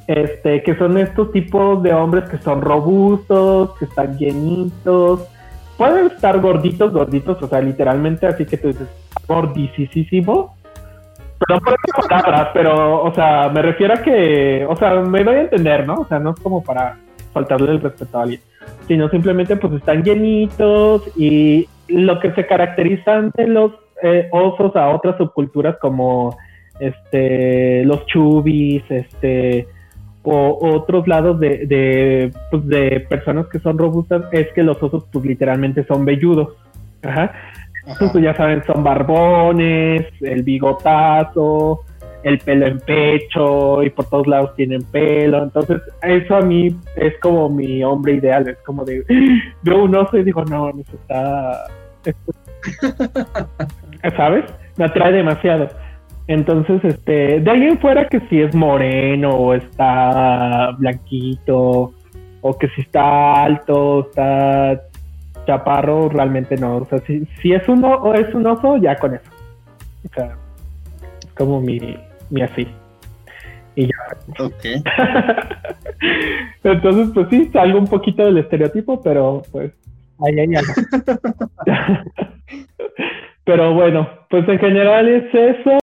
Este, que son estos tipos de hombres que son robustos, que están llenitos, pueden estar gorditos, gorditos, o sea, literalmente, así que tú dices, gordicísimo. Pero no por palabras, pero, o sea, me refiero a que, o sea, me doy a entender, ¿no? O sea, no es como para faltarle el respeto a alguien, sino simplemente pues están llenitos y lo que se caracterizan de los eh, osos a otras subculturas como este los chubis, este o otros lados de, de, pues, de personas que son robustas es que los osos pues literalmente son velludos. Ajá. Entonces, ya saben, son barbones, el bigotazo, el pelo en pecho y por todos lados tienen pelo. Entonces, eso a mí es como mi hombre ideal. Es como de, veo un oso y digo, no, eso está... ¿Sabes? Me atrae demasiado. Entonces, este, de ahí en fuera que si es moreno o está blanquito o que si está alto, está chaparro, realmente no. O sea, si, si es uno o es un oso, ya con eso. O sea, es como mi, mi así. Y ya. Ok. Entonces, pues sí, salgo un poquito del estereotipo, pero pues ahí, ahí, ahí. pero bueno, pues en general es eso.